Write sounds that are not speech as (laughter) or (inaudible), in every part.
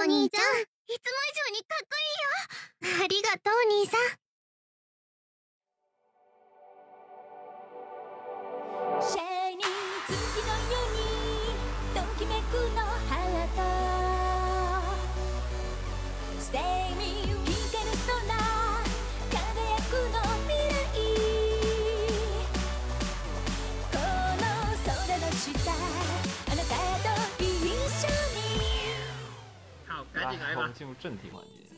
お兄ちゃんいつも以上にかっこいいよ。ありがとう兄さん。进入正题环节。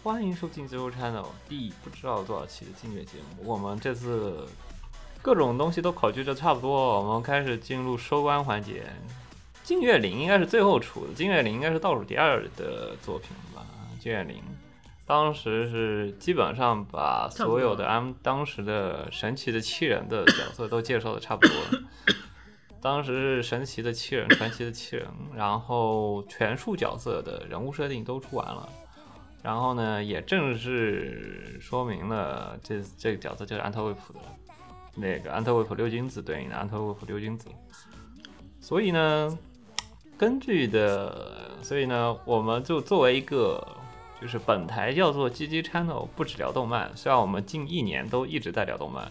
欢迎收听 Zero Channel 第不知道多少期的音乐节目。我们这次各种东西都考据的差不多，我们开始进入收官环节。金岳霖应该是最后出的，金岳霖应该是倒数第二的作品吧？金岳霖当时是基本上把所有的 M 当时的神奇的七人的角色都介绍的差不多了。当时是神奇的七人、传奇的七人，然后全数角色的人物设定都出完了，然后呢，也正式说明了这这个角色就是安特卫普的那个安特卫普六君子对应的安特卫普六君子。所以呢，根据的，所以呢，我们就作为一个就是本台叫做 GG Channel，不止聊动漫，虽然我们近一年都一直在聊动漫，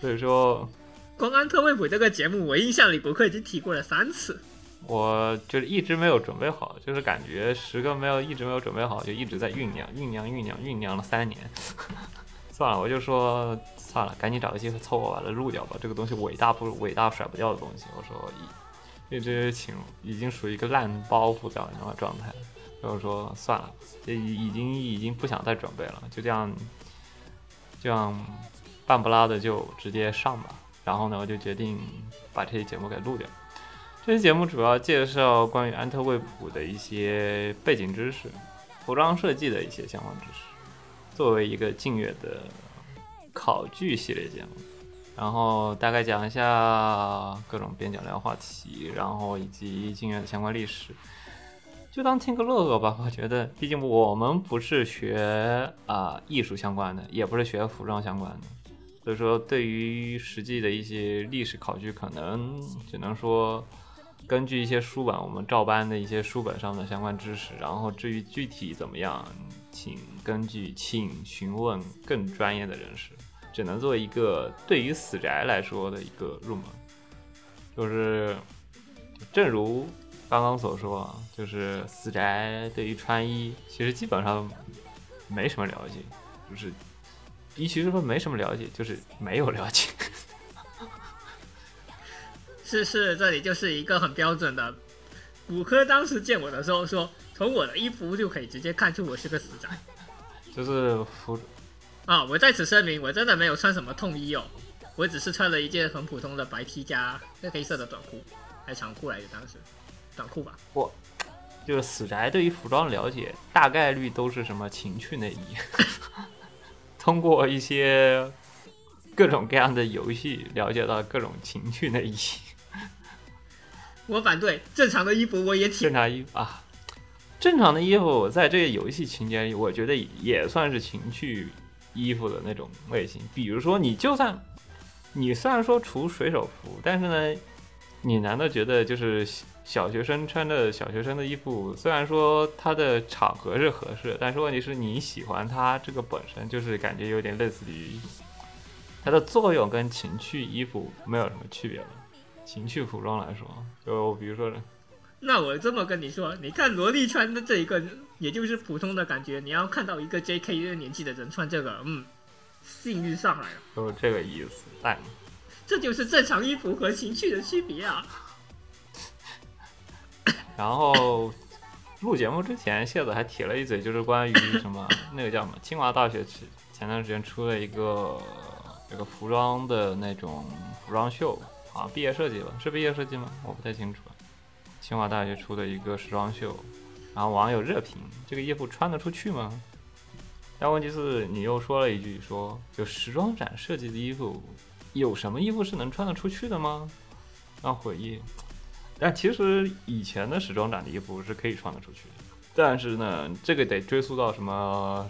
所以说。公安特卫普这个节目，我印象里博客已经提过了三次。我就是一直没有准备好，就是感觉时刻没有一直没有准备好，就一直在酝酿、酝酿、酝酿、酝酿了三年。算了，我就说算了，赶紧找个机会凑合把它录掉吧。这个东西伟大不伟大甩不掉的东西，我说一一直请已经属于一个烂包袱这样的状态，所以我说算了，这已已经已经不想再准备了，就这样这样半不拉的就直接上吧。然后呢，我就决定把这期节目给录掉。这期节目主要介绍关于安特卫普的一些背景知识、服装设计的一些相关知识，作为一个近月的考据系列节目。然后大概讲一下各种边角料话题，然后以及近月的相关历史，就当听个乐呵吧。我觉得，毕竟我们不是学啊、艺术相关的，也不是学服装相关的。所以说，对于实际的一些历史考据，可能只能说根据一些书本，我们照搬的一些书本上的相关知识。然后至于具体怎么样，请根据请询问更专业的人士。只能做一个对于死宅来说的一个入门，就是正如刚刚所说，就是死宅对于穿衣其实基本上没什么了解，就是。一其实说没什么了解，就是没有了解。(laughs) 是是，这里就是一个很标准的。骨科当时见我的时候说，从我的衣服就可以直接看出我是个死宅。(laughs) 就是服啊，我在此声明，我真的没有穿什么痛衣哦，我只是穿了一件很普通的白 T 加黑色的短裤，还长裤来着，当时短裤吧。我就是死宅对于服装了解，大概率都是什么情趣内衣。(laughs) 通过一些各种各样的游戏了解到各种情趣内衣。(laughs) 我反对正常的衣服，我也挺正常衣服啊，正常的衣服在这个游戏情节里，我觉得也算是情趣衣服的那种类型。比如说，你就算你虽然说除水手服，但是呢，你难道觉得就是小学生穿的小学生的衣服，虽然说它的场合是合适，但是问题是你喜欢它这个本身就是感觉有点类似于它的作用跟情趣衣服没有什么区别了。情趣服装来说，就比如说，那我这么跟你说，你看萝莉穿的这一个，也就是普通的感觉，你要看到一个 J.K. 这个年纪的人穿这个，嗯，性欲上来了，就是这个意思。但 (laughs) 这就是正常衣服和情趣的区别啊。然后 (laughs) 录节目之前，谢子还提了一嘴，就是关于什么那个叫什么清华大学前段时间出了一个这个服装的那种服装秀，好像毕业设计吧？是毕业设计吗？我不太清楚。清华大学出的一个时装秀，然后网友热评：这个衣服穿得出去吗？但问题是，你又说了一句说，就时装展设计的衣服，有什么衣服是能穿得出去的吗？让回忆。但其实以前的时装展的衣服是可以穿得出去的，但是呢，这个得追溯到什么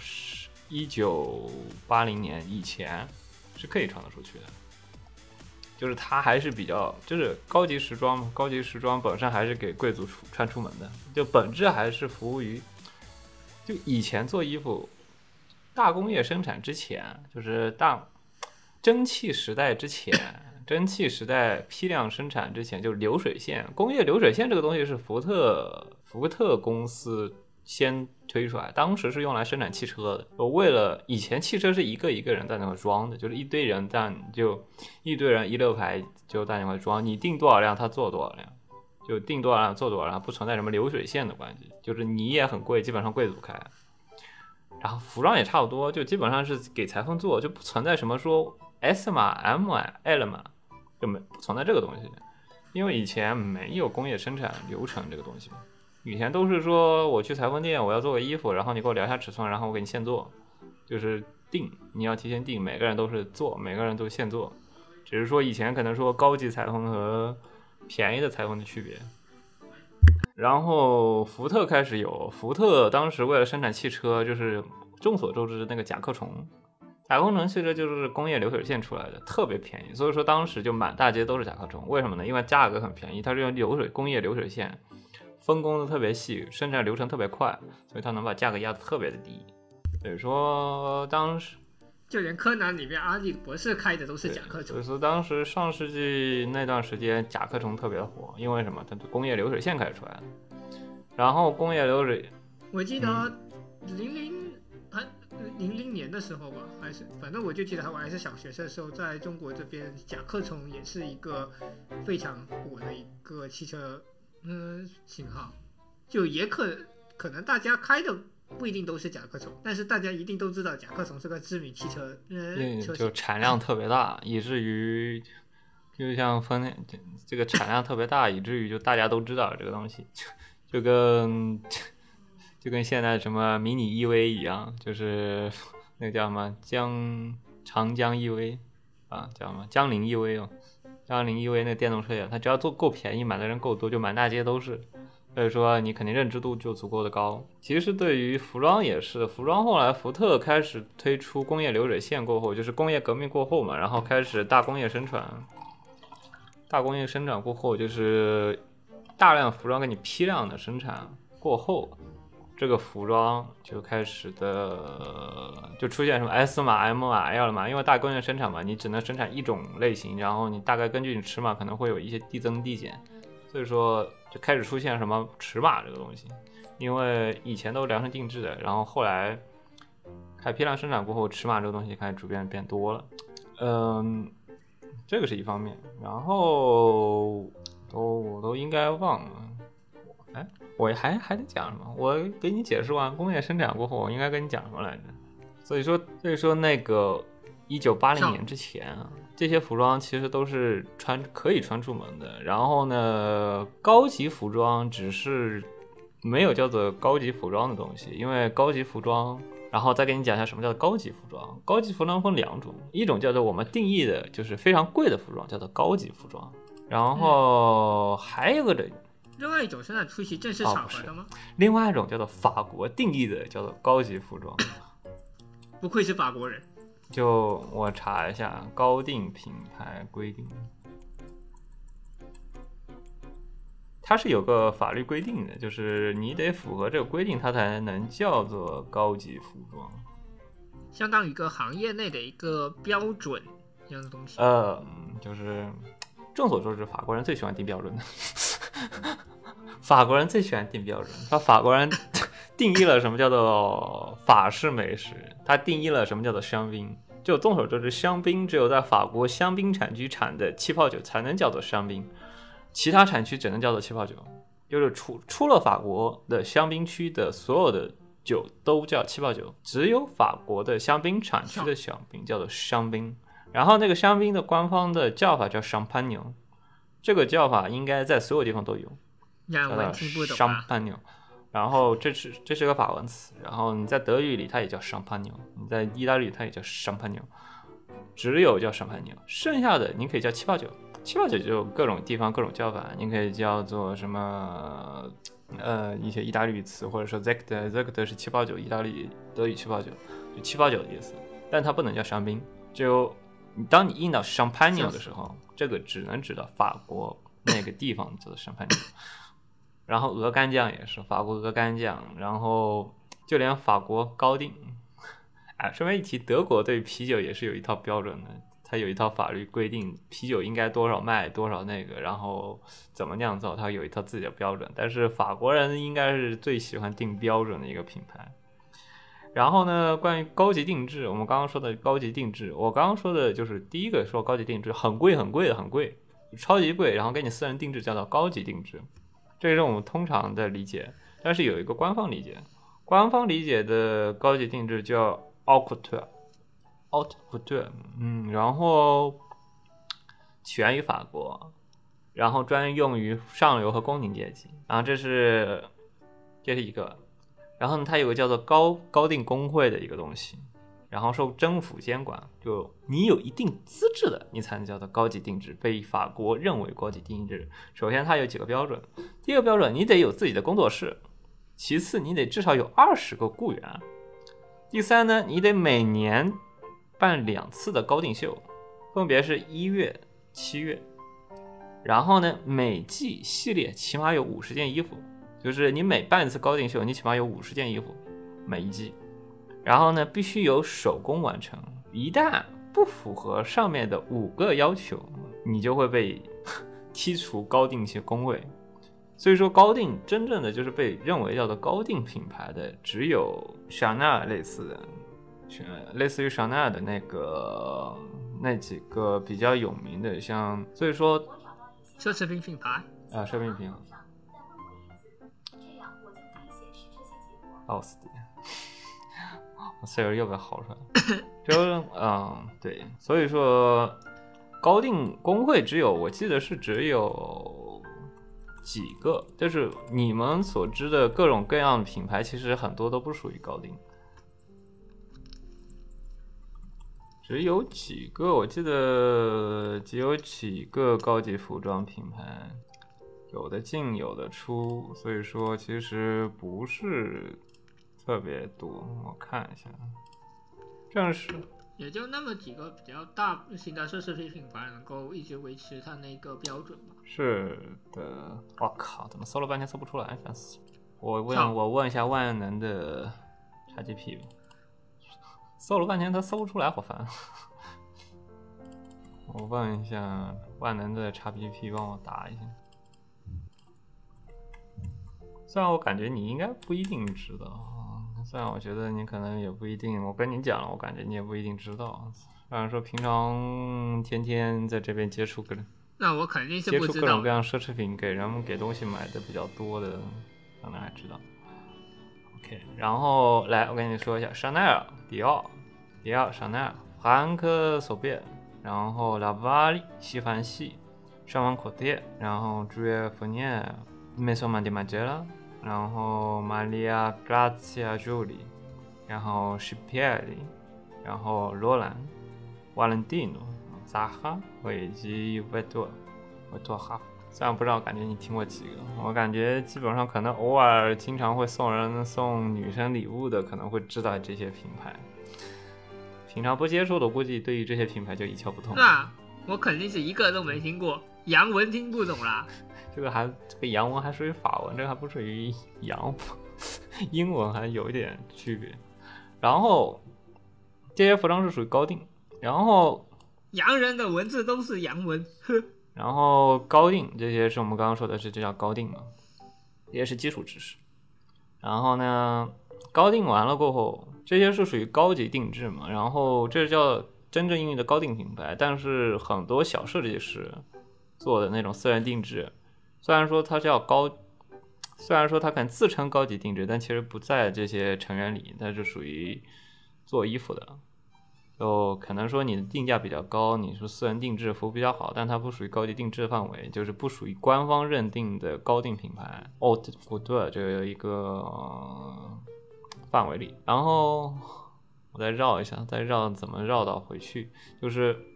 一九八零年以前是可以穿得出去的。就是它还是比较就是高级时装嘛，高级时装本身还是给贵族出穿出门的，就本质还是服务于，就以前做衣服，大工业生产之前，就是大蒸汽时代之前，蒸汽时代批量生产之前，就是流水线工业流水线这个东西是福特福特公司先推出来，当时是用来生产汽车的。为了以前汽车是一个一个人在那块装的，就是一堆人在就一堆人一溜排就在那块装，你定多少辆他做多少辆，就定多少辆做多少辆，不存在什么流水线的关系，就是你也很贵，基本上贵族开。然后服装也差不多，就基本上是给裁缝做，就不存在什么说 S 码、M 码、L 码，就没存在这个东西，因为以前没有工业生产流程这个东西。以前都是说我去裁缝店，我要做个衣服，然后你给我量一下尺寸，然后我给你现做，就是定，你要提前定，每个人都是做，每个人都现做，只是说以前可能说高级裁缝和便宜的裁缝的区别。然后福特开始有，福特当时为了生产汽车，就是众所周知那个甲壳虫，甲壳虫汽车就是工业流水线出来的，特别便宜，所以说当时就满大街都是甲壳虫。为什么呢？因为价格很便宜，它是用流水工业流水线。分工的特别细，生产流程特别快，所以它能把价格压得特别的低。所以说当时就连柯南里面阿笠博士开的都是甲壳虫所以。说当时上世纪那段时间甲壳虫特别火，因为什么？它的工业流水线开始出来了，然后工业流水我记得零零还零零年的时候吧，还是反正我就记得我还是小学生的时候，在中国这边甲壳虫也是一个非常火的一个汽车嗯型号，就也可可能大家开的不一定都是甲壳虫，但是大家一定都知道甲壳虫是个知名汽车嗯嗯，就。产量特别大，以至于就像丰田这这个产量特别大，以至于就大家都知道这个东西，就就跟就跟现在什么迷你 EV 一样，就是那个叫什么江长江 EV 啊，叫什么江铃 EV 哦，江铃 EV 那电动车呀，它只要做够便宜，买的人够多，就满大街都是。所以说你肯定认知度就足够的高。其实对于服装也是，服装后来福特开始推出工业流水线过后，就是工业革命过后嘛，然后开始大工业生产。大工业生产过后，就是大量服装给你批量的生产过后，这个服装就开始的就出现什么 S 码、M 码、L 码，因为大工业生产嘛，你只能生产一种类型，然后你大概根据你尺码可能会有一些递增递减，所以说就开始出现什么尺码这个东西，因为以前都是量身定制的，然后后来开批量生产过后，尺码这个东西开始逐渐变多了，嗯，这个是一方面，然后都我都应该忘了，哎，我还还得讲什么？我给你解释完工业生产过后，我应该跟你讲什么来着？所以说，所以说那个一九八零年之前啊，这些服装其实都是穿可以穿出门的。然后呢，高级服装只是没有叫做高级服装的东西，因为高级服装，然后再给你讲一下什么叫高级服装。高级服装分两种，一种叫做我们定义的就是非常贵的服装，叫做高级服装。然后还有个的，另外一种是在出席正式场合的吗？另外一种叫做法国定义的，叫做高级服装。(coughs) 不愧是法国人。就我查一下高定品牌规定，它是有个法律规定的，就是你得符合这个规定，它才能叫做高级服装。相当于一个行业内的一个标准一样的东西。呃，就是众所周知，法国人最喜欢定标准的。(laughs) 法国人最喜欢定标准，他法国人 (laughs) 定义了什么叫做法式美食，他定义了什么叫做香槟。就众所周知，香槟只有在法国香槟产区产的气泡酒才能叫做香槟，其他产区只能叫做气泡酒。就是除出了法国的香槟区的所有的酒都叫气泡酒，只有法国的香槟产区的香槟叫做香槟。然后那个香槟的官方的叫法叫 champagne，这个叫法应该在所有地方都有。亚文叫做听不懂啊。champagne，然后这是这是个法文词，然后你在德语里它也叫 champagne，你在意大利它也叫 champagne，只有叫 champagne，剩下的你可以叫七八九，七八九就各种地方各种叫法，你可以叫做什么呃一些意大利语词，或者说 zect，zect 是七八九，意大利德语七八九，就七八九的意思，但它不能叫香槟，只有你当你印到 champagne 像的时候，这个只能指到法国那个地方叫做 champagne。(laughs) 然后鹅肝酱也是法国鹅肝酱，然后就连法国高定，哎，顺便一提，德国对啤酒也是有一套标准的，它有一套法律规定啤酒应该多少卖多少那个，然后怎么酿造，它有一套自己的标准。但是法国人应该是最喜欢定标准的一个品牌。然后呢，关于高级定制，我们刚刚说的高级定制，我刚刚说的就是第一个说高级定制很贵很贵的很贵，超级贵，然后给你私人定制叫做高级定制，这是我们通常的理解。但是有一个官方理解，官方理解的高级定制叫 “autre”，autre，嗯，然后起源于法国，然后专用于上流和宫廷阶级，然后这是这是一个，然后呢，它有个叫做高高定工会的一个东西，然后受政府监管，就你有一定资质的，你才能叫做高级定制，被法国认为高级定制。首先，它有几个标准，第一个标准，你得有自己的工作室；其次，你得至少有二十个雇员；第三呢，你得每年办两次的高定秀，分别是一月、七月。然后呢，每季系列起码有五十件衣服，就是你每办一次高定秀，你起码有五十件衣服，每一季。然后呢，必须由手工完成，一旦不符合上面的五个要求，你就会被 (laughs) 剔除高定些工位。所以说，高定真正的就是被认为叫做高定品牌的，只有香奈儿类似的，呃类似于香奈儿的那个那几个比较有名的，像所以说奢侈品品牌，啊，奢侈品，奥斯汀，我 (laughs) 岁数又该好出来了。就是，嗯，对，所以说高定工会只有，我记得是只有几个，就是你们所知的各种各样的品牌，其实很多都不属于高定。只有几个，我记得只有几个高级服装品牌，有的进有的出，所以说其实不是特别多。我看一下，正是也就那么几个比较大型的奢侈品品牌能够一直维持它那个标准吧。是的。我靠，怎么搜了半天搜不出来，烦死了！我操问，我问一下万能的 XGP 吧。搜了半天，它搜不出来，好烦。(laughs) 我问一下万能的 XGP，帮我答一下。虽然我感觉你应该不一定知道啊，虽然我觉得你可能也不一定，我跟你讲了，我感觉你也不一定知道。虽然说平常天天在这边接触各种那我肯定是接。触各种各样奢侈品，给人们给东西买的比较多的，可能还知道。OK，然后来，我跟你说一下，香奈儿、迪奥、迪奥、香奈儿、弗兰克索贝尔，然后拉瓦利、西凡系、上完口贴，然后朱约福涅、梅索曼迪马杰拉，然后玛利亚格拉齐亚朱莉，然后施皮埃利，然后罗兰、瓦伦蒂诺、扎哈和以及维多维多哈。虽然不知道，感觉你听过几个？我感觉基本上可能偶尔经常会送人送女生礼物的，可能会知道这些品牌。平常不接触的，估计对于这些品牌就一窍不通。那我肯定是一个都没听过，洋文听不懂啦。这个还这个洋文还属于法文，这个还不属于洋文，英文还有一点区别。然后这些服装是属于高定，然后洋人的文字都是洋文，呵。然后高定这些是我们刚刚说的是这叫高定嘛，也是基础知识。然后呢，高定完了过后，这些是属于高级定制嘛，然后这叫真正意义的高定品牌。但是很多小设计师做的那种私人定制，虽然说它叫高，虽然说它敢自称高级定制，但其实不在这些成员里，它是属于做衣服的。就可能说你的定价比较高，你说私人定制服务比较好，但它不属于高级定制范围，就是不属于官方认定的高定品牌 haute couture 这有一个、范围里。然后我再绕一下，再绕怎么绕到回去？就是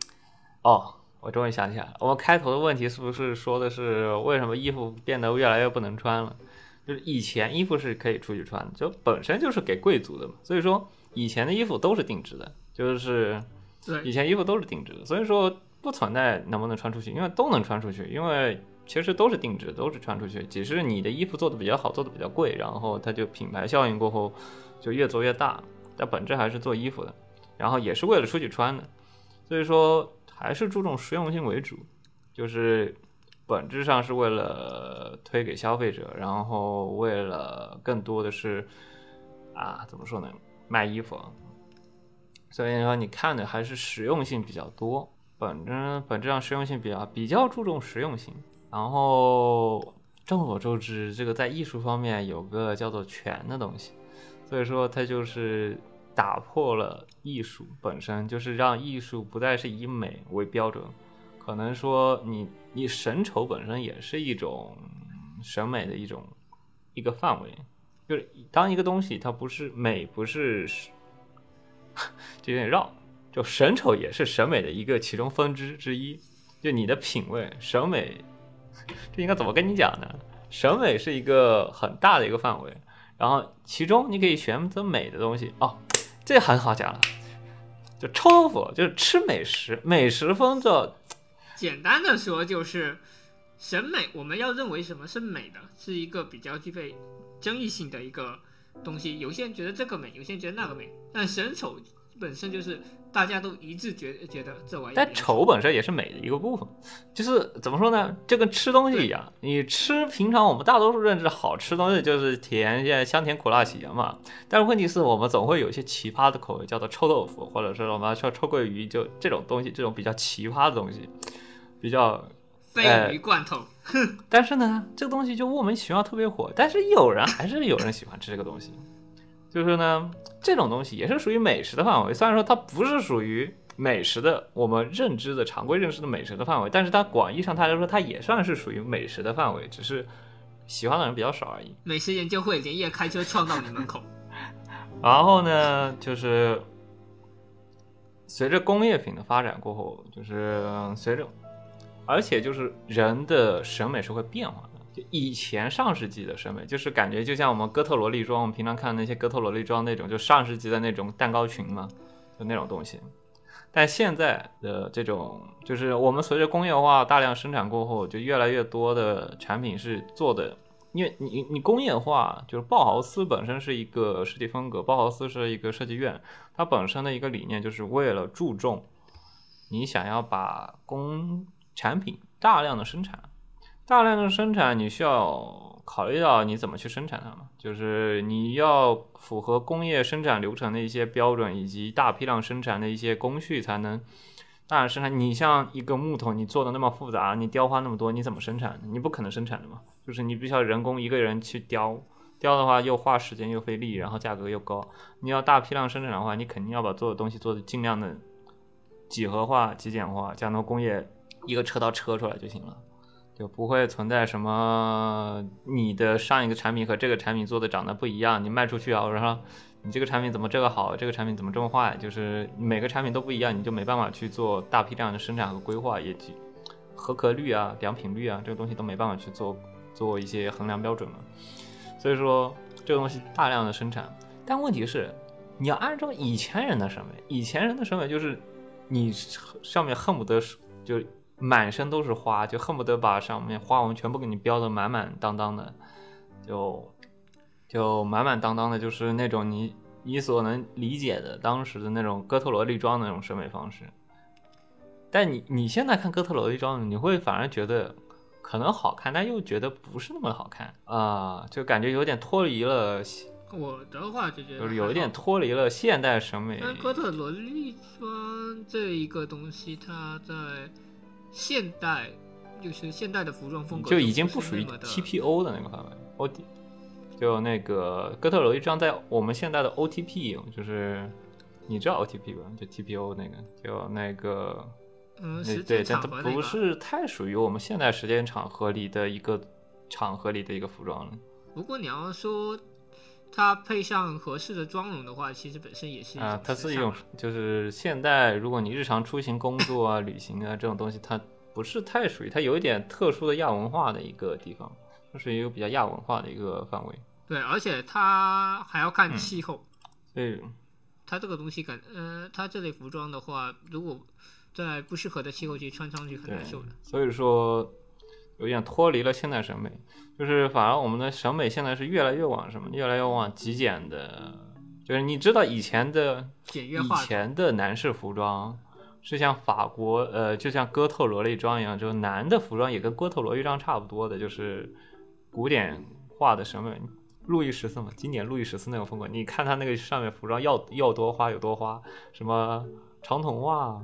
哦，我终于想起来了，我们开头的问题是不是说的是为什么衣服变得越来越不能穿了？就是以前衣服是可以出去穿的，就本身就是给贵族的嘛，所以说以前的衣服都是定制的。就是对以前衣服都是定制的，所以说不存在能不能穿出去，因为都能穿出去，因为其实都是定制，都是穿出去，只是你的衣服做的比较好，做的比较贵，然后它就品牌效应过后就越做越大，但本质还是做衣服的，然后也是为了出去穿的，所以说还是注重实用性为主，就是本质上是为了推给消费者，然后为了更多的是啊怎么说呢，卖衣服。所以说，你看的还是实用性比较多，本质本质上实用性比较比较注重实用性。然后众所周知，这个在艺术方面有个叫做权的东西，所以说它就是打破了艺术本身，就是让艺术不再是以美为标准。可能说你你审丑本身也是一种审美的一种一个范围，就是当一个东西它不是美，不是就有点绕，就审丑也是审美的一个其中分支之一。就你的品味、审美，这应该怎么跟你讲呢？审美是一个很大的一个范围，然后其中你可以选择美的东西哦，这很好讲了。就臭豆腐，就是吃美食，美食风就简单的说就是审美，我们要认为什么是美的，是一个比较具备争议性的一个东西。有些人觉得这个美，有些人觉得那个美，但审丑本身就是大家都一致觉觉得这玩意。但丑本身也是美的一个部分，就是怎么说呢？就跟吃东西一样，你吃平常我们大多数认知好吃东西就是甜、香甜苦辣咸嘛。但是问题是我们总会有一些奇葩的口味，叫做臭豆腐，或者是我们说臭鳜鱼，就这种东西，这种比较奇葩的东西，比较。鲱鱼罐头，哼！但是呢，这个东西就莫名其妙特别火，但是有人还是有人喜欢吃这个东西。就是呢，这种东西也是属于美食的范围，虽然说它不是属于美食的我们认知的常规认识的美食的范围，但是它广义上它来说，它也算是属于美食的范围，只是喜欢的人比较少而已。美食研究会连夜开车撞到你门口。(laughs) 然后呢，就是随着工业品的发展过后，就是随着。而且就是人的审美是会变化的。就以前上世纪的审美，就是感觉就像我们哥特萝莉装，我们平常看那些哥特萝莉装那种，就上世纪的那种蛋糕裙嘛，就那种东西。但现在的这种，就是我们随着工业化大量生产过后，就越来越多的产品是做的，因为你你工业化，就是鲍豪斯本身是一个设计风格，鲍豪斯是一个设计院，它本身的一个理念就是为了注重你想要把工产品大量的生产，大量的生产，你需要考虑到你怎么去生产它嘛？就是你要符合工业生产流程的一些标准，以及大批量生产的一些工序，才能大量生产。你像一个木头，你做的那么复杂，你雕花那么多，你怎么生产？你不可能生产的嘛。就是你必须要人工一个人去雕，雕的话又花时间又费力，然后价格又高。你要大批量生产的话，你肯定要把做的东西做的尽量的几何化、极简化，这样的工业。一个车刀车出来就行了，就不会存在什么你的上一个产品和这个产品做的长得不一样，你卖出去啊，然后你这个产品怎么这个好，这个产品怎么这么坏，就是每个产品都不一样，你就没办法去做大批量的生产和规划，也合格率啊、良品率啊，这个东西都没办法去做做一些衡量标准了。所以说这个东西大量的生产，但问题是你要按照以前人的审美，以前人的审美就是你上面恨不得就。满身都是花，就恨不得把上面花纹全部给你标的满满当当的，就就满满当当的，就是那种你你所能理解的当时的那种哥特萝莉装的那种审美方式。但你你现在看哥特萝莉装，你会反而觉得可能好看，但又觉得不是那么好看啊，就感觉有点脱离了。我的话就觉得就是有一点脱离了现代审美。但哥特萝莉装这一个东西，它在。现代就是现代的服装风格，就已经不属于 TPO 的那个范围。O T 就那个哥特罗一张在我们现代的 O T P，就是你知道 O T P 吧？就 T P O 那个，就那个，嗯，对，但它不是太属于我们现代时间场合里的一个场合里的一个服装了。如果你要说它配上合适的妆容的话，其实本身也是啊，它是一种就是现代，如果你日常出行工作啊、旅行啊这种东西，它。不是太属于它有一点特殊的亚文化的一个地方，就是一个比较亚文化的一个范围。对，而且它还要看气候。对，它这个东西感，呃，它这类服装的话，如果在不适合的气候去穿上去很难受的。，所以说有点脱离了现代审美，就是反而我们的审美现在是越来越往什么，越来越往极简的，就是你知道以前的以简约化的前的男士服装是像法国呃，就像哥特萝莉装一样，就是男的服装也跟哥特萝莉装差不多的，就是古典化的审美。路易十四嘛，经典路易十四那种风格，你看他那个上面服装要要多花有多花，什么长筒袜、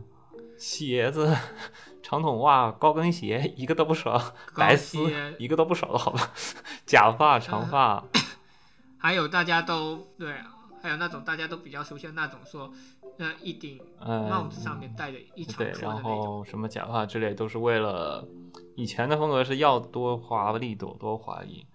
鞋子、(laughs) 长筒袜、高跟鞋一个都不少，白丝一个都不少的好吧？(laughs) 假发、长发，(coughs) 还有大家都对，还有那种大家都比较熟悉的那种说，呃，一顶嗯，帽子上面戴着一长对，然。后什么假发之类，都是为了以前的风格是要多华丽多多华丽，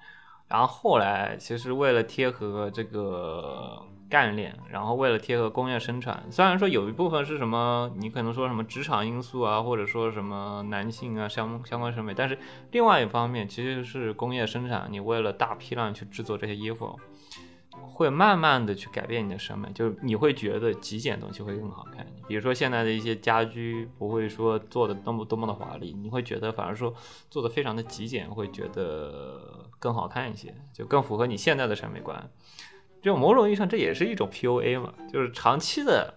然后后来其实为了贴合这个干练，然后为了贴合工业生产，虽然说有一部分是什么，你可能说什么职场因素啊，或者说什么男性啊相相关审美，但是另外一方面其实是工业生产，你为了大批量去制作这些衣服。会慢慢的去改变你的审美，就是你会觉得极简东西会更好看。比如说现在的一些家居不会说做的多么多么的华丽，你会觉得反而说做的非常的极简，会觉得更好看一些，就更符合你现在的审美观。就某种意义上，这也是一种 PUA 嘛，就是长期的。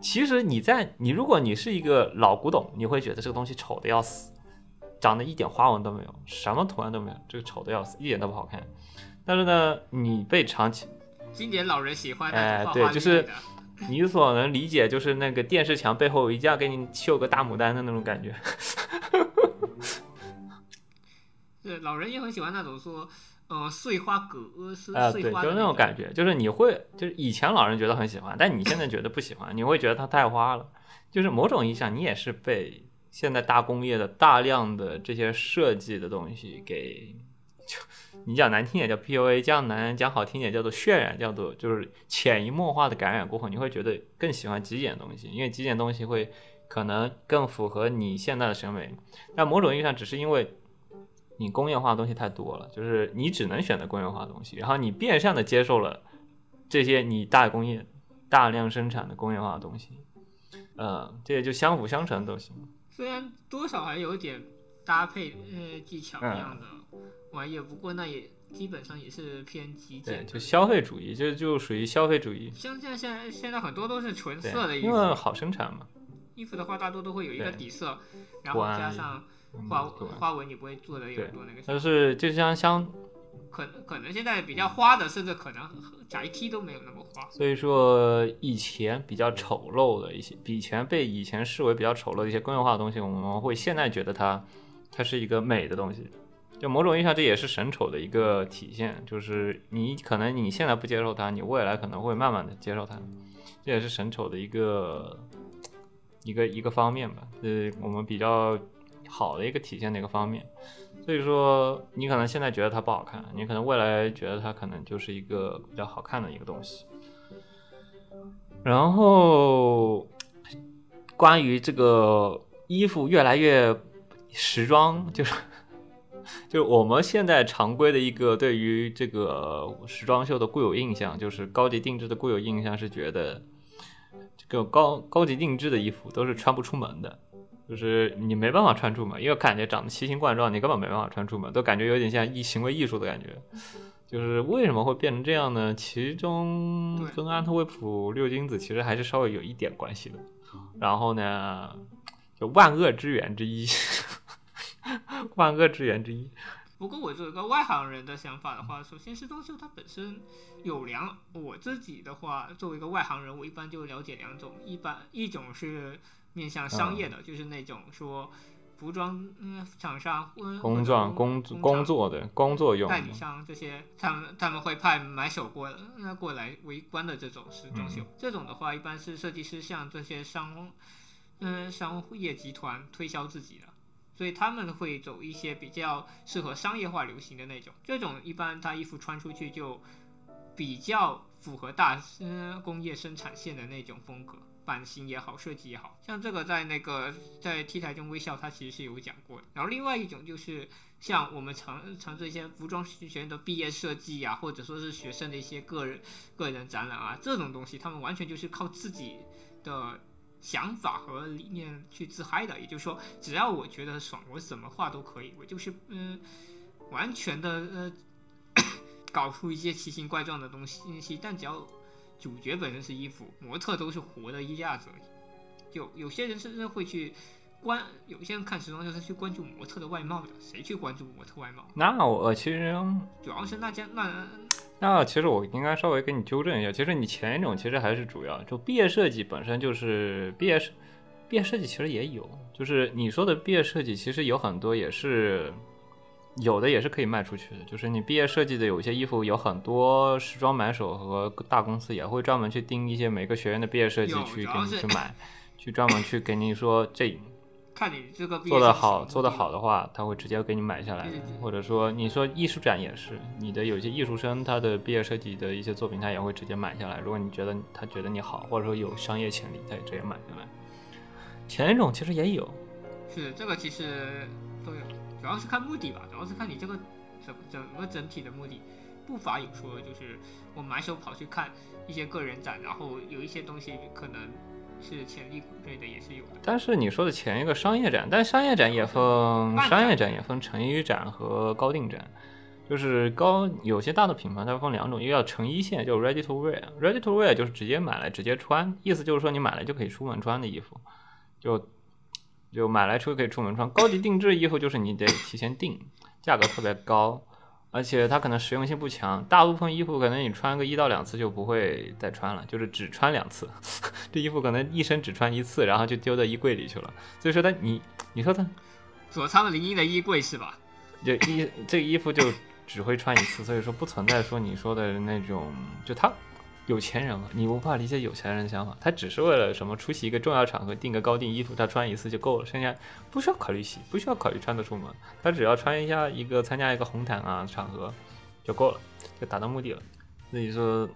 其实你在你如果你是一个老古董，你会觉得这个东西丑的要死，长得一点花纹都没有，什么图案都没有，这个丑的要死，一点都不好看。但是呢，你被长期经典老人喜欢那哎对就是。你所能理解，就是那个电视墙背后一定要给你绣个大牡丹的那种感觉。(laughs) 对，老人也很喜欢那种说，呃，碎花格是啊，对，碎花的就是那种种感觉，就是你会，就是以前老人觉得很喜欢，但你现在觉得不喜欢，你会觉得它太花了。就是某种意义上，你也是被现在大工业的大量的这些设计的东西给，就你讲难听点叫 PUA，讲难讲好听点叫做渲染，叫做就是潜移默化的感染过后，你会觉得更喜欢极简的东西，因为极简东西会可能更符合你现在的审美。但某种意义上，只是因为你工业化的东西太多了，就是你只能选择工业化的东西，然后你变相的接受了这些你大工业大量生产的工业化的东西，呃，这也就相辅相成都行。虽然多少还有点搭配呃技巧嗯一样的玩意儿，不过那也基本上也是偏极，简。就消费主义，这就属于消费主义，像现在现在现在很多都是纯色的，衣服因为，好生产嘛。衣服的话大多都会有一个底色，然后加上嗯花对花纹，你不会做的有很多那个但是就像像，可可能现在比较花的，甚至可能宅 T 都没有那么花。所以说以前比较丑陋的一些，以前被以前视为比较丑陋的一些工业化的东西，我们会现在觉得它它是一个美的东西。就某种意义上，这也是审丑的一个体现，就是你可能你现在不接受它，你未来可能会慢慢的接受它，这也是审丑的一个一个一个方面吧，呃我们比较好的一个体现的一个方面。所以说，你可能现在觉得它不好看，你可能未来觉得它可能就是一个比较好看的一个东西。然后，关于这个衣服越来越时装，就是就我们现在常规的一个对于这个时装秀的固有印象，就是高级定制的固有印象是觉得这个高高级定制的衣服都是穿不出门的。就是你没办法穿出门，因为感觉长得奇形怪状，你根本没办法穿出门，都感觉有点像艺行为艺术的感觉。就是为什么会变成这样呢？其中跟安特卫普六君子其实还是稍微有一点关系的。然后呢，就万恶之源之一，(laughs) 万恶之源之一。不过我作为一个外行人的想法的话，首先时装秀它本身有两，我自己的话，作为一个外行人，我一般就了解两种，一般一种是面向商业的，就是那种说服装嗯厂商嗯工装工工工作的工作用代理商这些，他们他们会派买手过来那过来围观的这种时装秀，这种的话一般是设计师向这些商嗯商业集团推销自己的。所以他们会走一些比较适合商业化流行的那种，这种一般他衣服穿出去就比较符合大呃工业生产线的那种风格，版型也好，设计也好像这个在那个在 T 台中微笑它其实是有讲过的。然后另外一种就是像我们常常做一些服装学院的毕业设计呀、或者说是学生的一些个人个人展览啊，这种东西，他们完全就是靠自己的想法和理念去自嗨的。也就是说，只要我觉得爽，我怎么画都可以，我就是嗯、完全的呃 (coughs) 搞出一些奇形怪状的东西，但只要主角本身是衣服，模特都是活的衣架子。就有些人甚至会去关，有些人看时装秀是去关注模特的外貌的，谁去关注模特外貌？那我其实主要是那家那那其实我应该稍微给你纠正一下，其实你前一种其实还是主要，就毕业设计本身就是毕业设毕业设计其实也有，就是你说的毕业设计其实有很多也是有的也是可以卖出去的，就是你毕业设计的有些衣服有很多时装买手和大公司也会专门去盯一些每个学院的毕业设计去给你去买，去专门去给你说这 (laughs) 看你这个做的好，做的好的话，他会直接给你买下来。或者说，你说艺术展也是，你的有些艺术生他的毕业设计的一些作品，他也会直接买下来。如果你觉得他觉得你好，或者说有商业潜力，他也直接买下来。前一种其实也有，是这个其实都有，主要是看目的吧，主要是看你这个整整个整体的目的。不乏有说就是我买手跑去看一些个人展，然后有一些东西可能是潜力股类的也是有的。但是你说的前一个商业展，但商业展也分商业展也分成衣展和高定展，就是高有些大的品牌它分两种，一个叫成衣线，叫 ready to wear，ready to wear 就是直接买来直接穿，意思就是说你买来就可以出门穿的衣服，就就买来就可以出门穿。高级定制衣服就是你得提前定，价格特别高。而且它可能实用性不强，大部分衣服可能你穿个一到两次就不会再穿了，就是只穿两次。(laughs) 这衣服可能一生只穿一次，然后就丢到衣柜里去了。所以说它你你说它佐仓绫音的衣柜是吧？就衣这个衣服就只会穿一次，所以说不存在说你说的那种，就他有钱人嘛，你无法理解有钱人的想法，他只是为了什么出席一个重要场合订个高定衣服，他穿一次就够了，剩下不需要考虑洗，不需要考虑穿得出门，他只要穿一下一个参加一个红毯啊场合就够了，就达到目的了。所以说，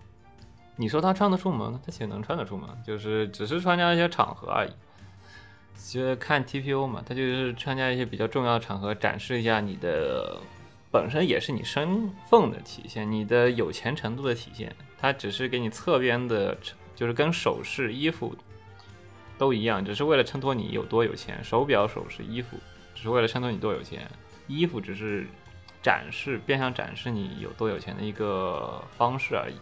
你说他穿得出门，他其实能穿得出门，就是只是参加一些场合而已。就是看 TPO 嘛，他就是参加一些比较重要的场合，展示一下你的本身也是你身份的体现，你的有钱程度的体现。它只是给你侧边的，就是跟首饰、衣服都一样，只是为了衬托你有多有钱。手表、首饰、衣服，只是为了衬托你多有钱。衣服只是展示，变相展示你有多有钱的一个方式而已。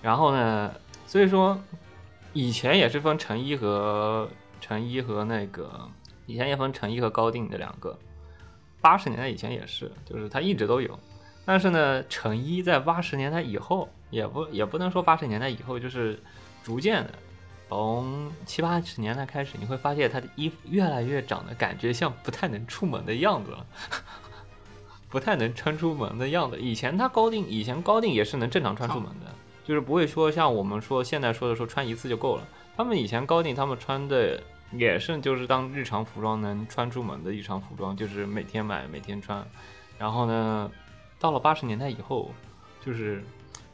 然后呢，所以说以前也是分成衣和成衣和那个，以前也分成衣和高定的两个。八十年代以前也是，就是它一直都有。但是呢，成衣在八十年代以后，也不也不能说八十年代以后，就是逐渐的，从七八十年代开始，你会发现它的衣服越来越长得感觉像不太能出门的样子了，(laughs) 不太能穿出门的样子。以前它高定，以前高定也是能正常穿出门的，就是不会说像我们说现在说的说穿一次就够了。他们以前高定，他们穿的也是就是当日常服装能穿出门的日常服装，就是每天买每天穿。然后呢，到了八十年代以后，就是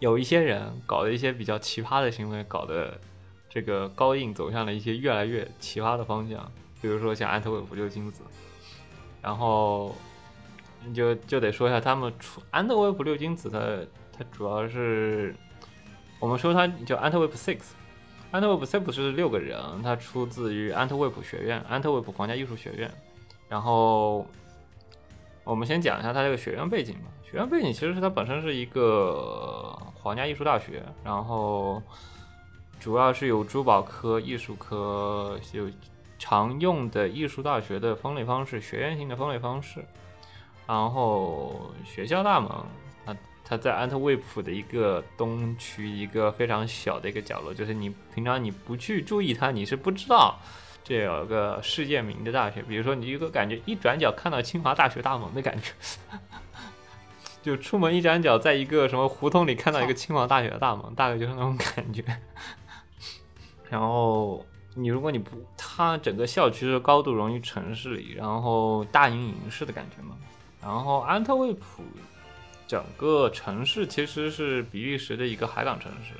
有一些人搞了一些比较奇葩的行为，搞得这个高印走向了一些越来越奇葩的方向，比如说像安特卫普六金子，然后你就就得说一下他们出安特卫普六金子它，它主要是我们说它叫安特卫普 Six。安特卫普 Six 是六个人，他出自于安特卫普学院，安特卫普皇家艺术学院。然后我们先讲一下它这个学院背景吧。学院背景其实是它本身是一个皇家艺术大学，然后主要是有珠宝科、艺术科，有常用的艺术大学的分类方式，学院性的分类方式。然后学校大门，它在安特卫普的一个东区一个非常小的一个角落，就是你平常你不去注意它，你是不知道这有个世界名的大学。比如说你一个感觉一转角看到清华大学大门的感觉，(laughs) 就出门一转角，在一个什么胡同里看到一个清华大学的大门，大概就是那种感觉。然后你如果你不，它整个校区是高度融于城市里，然后大隐隐市的感觉嘛。然后安特卫普整个城市其实是比利时的一个海港城市，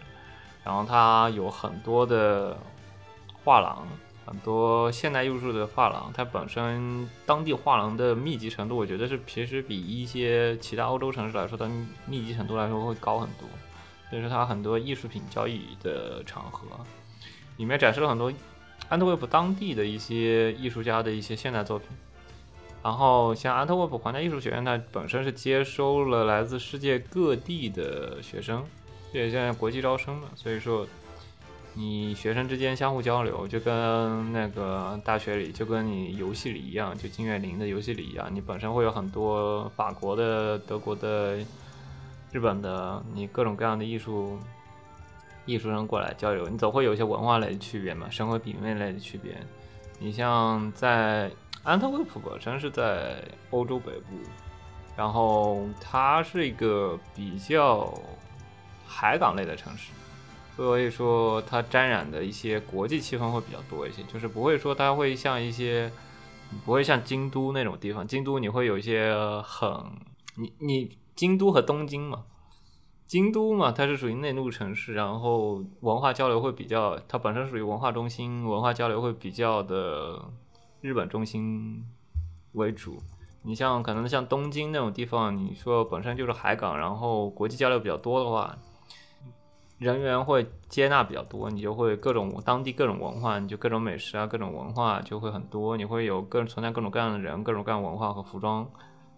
然后它有很多的画廊，很多现代艺术的画廊，它本身当地画廊的密集程度，我觉得是其实比一些其他欧洲城市来说，它密集程度来说会高很多。所以说，它很多艺术品交易的场合，里面展示了很多安特卫普当地的一些艺术家的一些现代作品。然后，像安特卫普皇家艺术学院，它本身是接收了来自世界各地的学生，也现在国际招生的，所以说。你学生之间相互交流，就跟那个大学里，就跟你游戏里一样，就金岳霖的游戏里一样，你本身会有很多法国的、德国的、日本的，你各种各样的艺术艺术生过来交流，你总会有一些文化类的区别嘛，生活品味类的区别。你像在安特卫普本身是在欧洲北部，然后它是一个比较海港类的城市。所以说，它沾染的一些国际气氛会比较多一些，就是不会说它会像一些，不会像京都那种地方。京都你会有一些很，你你京都和东京嘛，京都嘛，它是属于内陆城市，然后文化交流会比较，它本身属于文化中心，文化交流会比较的日本中心为主。你像可能像东京那种地方，你说本身就是海港，然后国际交流比较多的话。人员会接纳比较多，你就会各种当地各种文化，你就各种美食啊，各种文化就会很多。你会有各存在各种各样的人，各种各样文化和服装，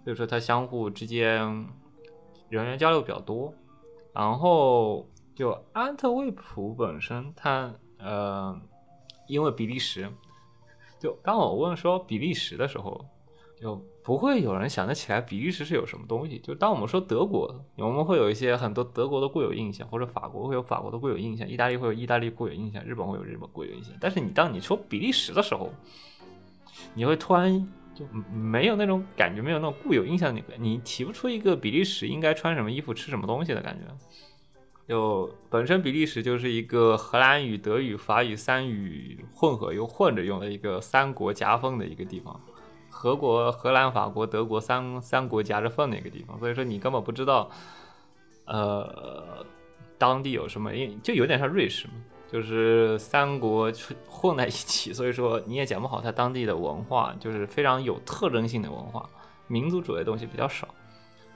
所以说它相互之间人员交流比较多。然后就安特卫普本身，它呃，因为比利时，就当我问说比利时的时候，就。不会有人想得起来比利时是有什么东西。就当我们说德国，我们会有一些很多德国的固有印象，或者法国会有法国的固有印象，意大利会有意大利固有印象，日本会有日本固有印象。但是你当你说比利时的时候，你会突然就没有那种感觉，没有那种固有印象。你你提不出一个比利时应该穿什么衣服、吃什么东西的感觉。就本身比利时就是一个荷兰语、德语、法语三语混合又混着用的一个三国夹缝的一个地方。荷国、荷兰、法国、德国三三国夹着缝的一个地方，所以说你根本不知道，呃，当地有什么，因就有点像瑞士嘛，就是三国混在一起，所以说你也讲不好它当地的文化，就是非常有特征性的文化，民族主义的东西比较少。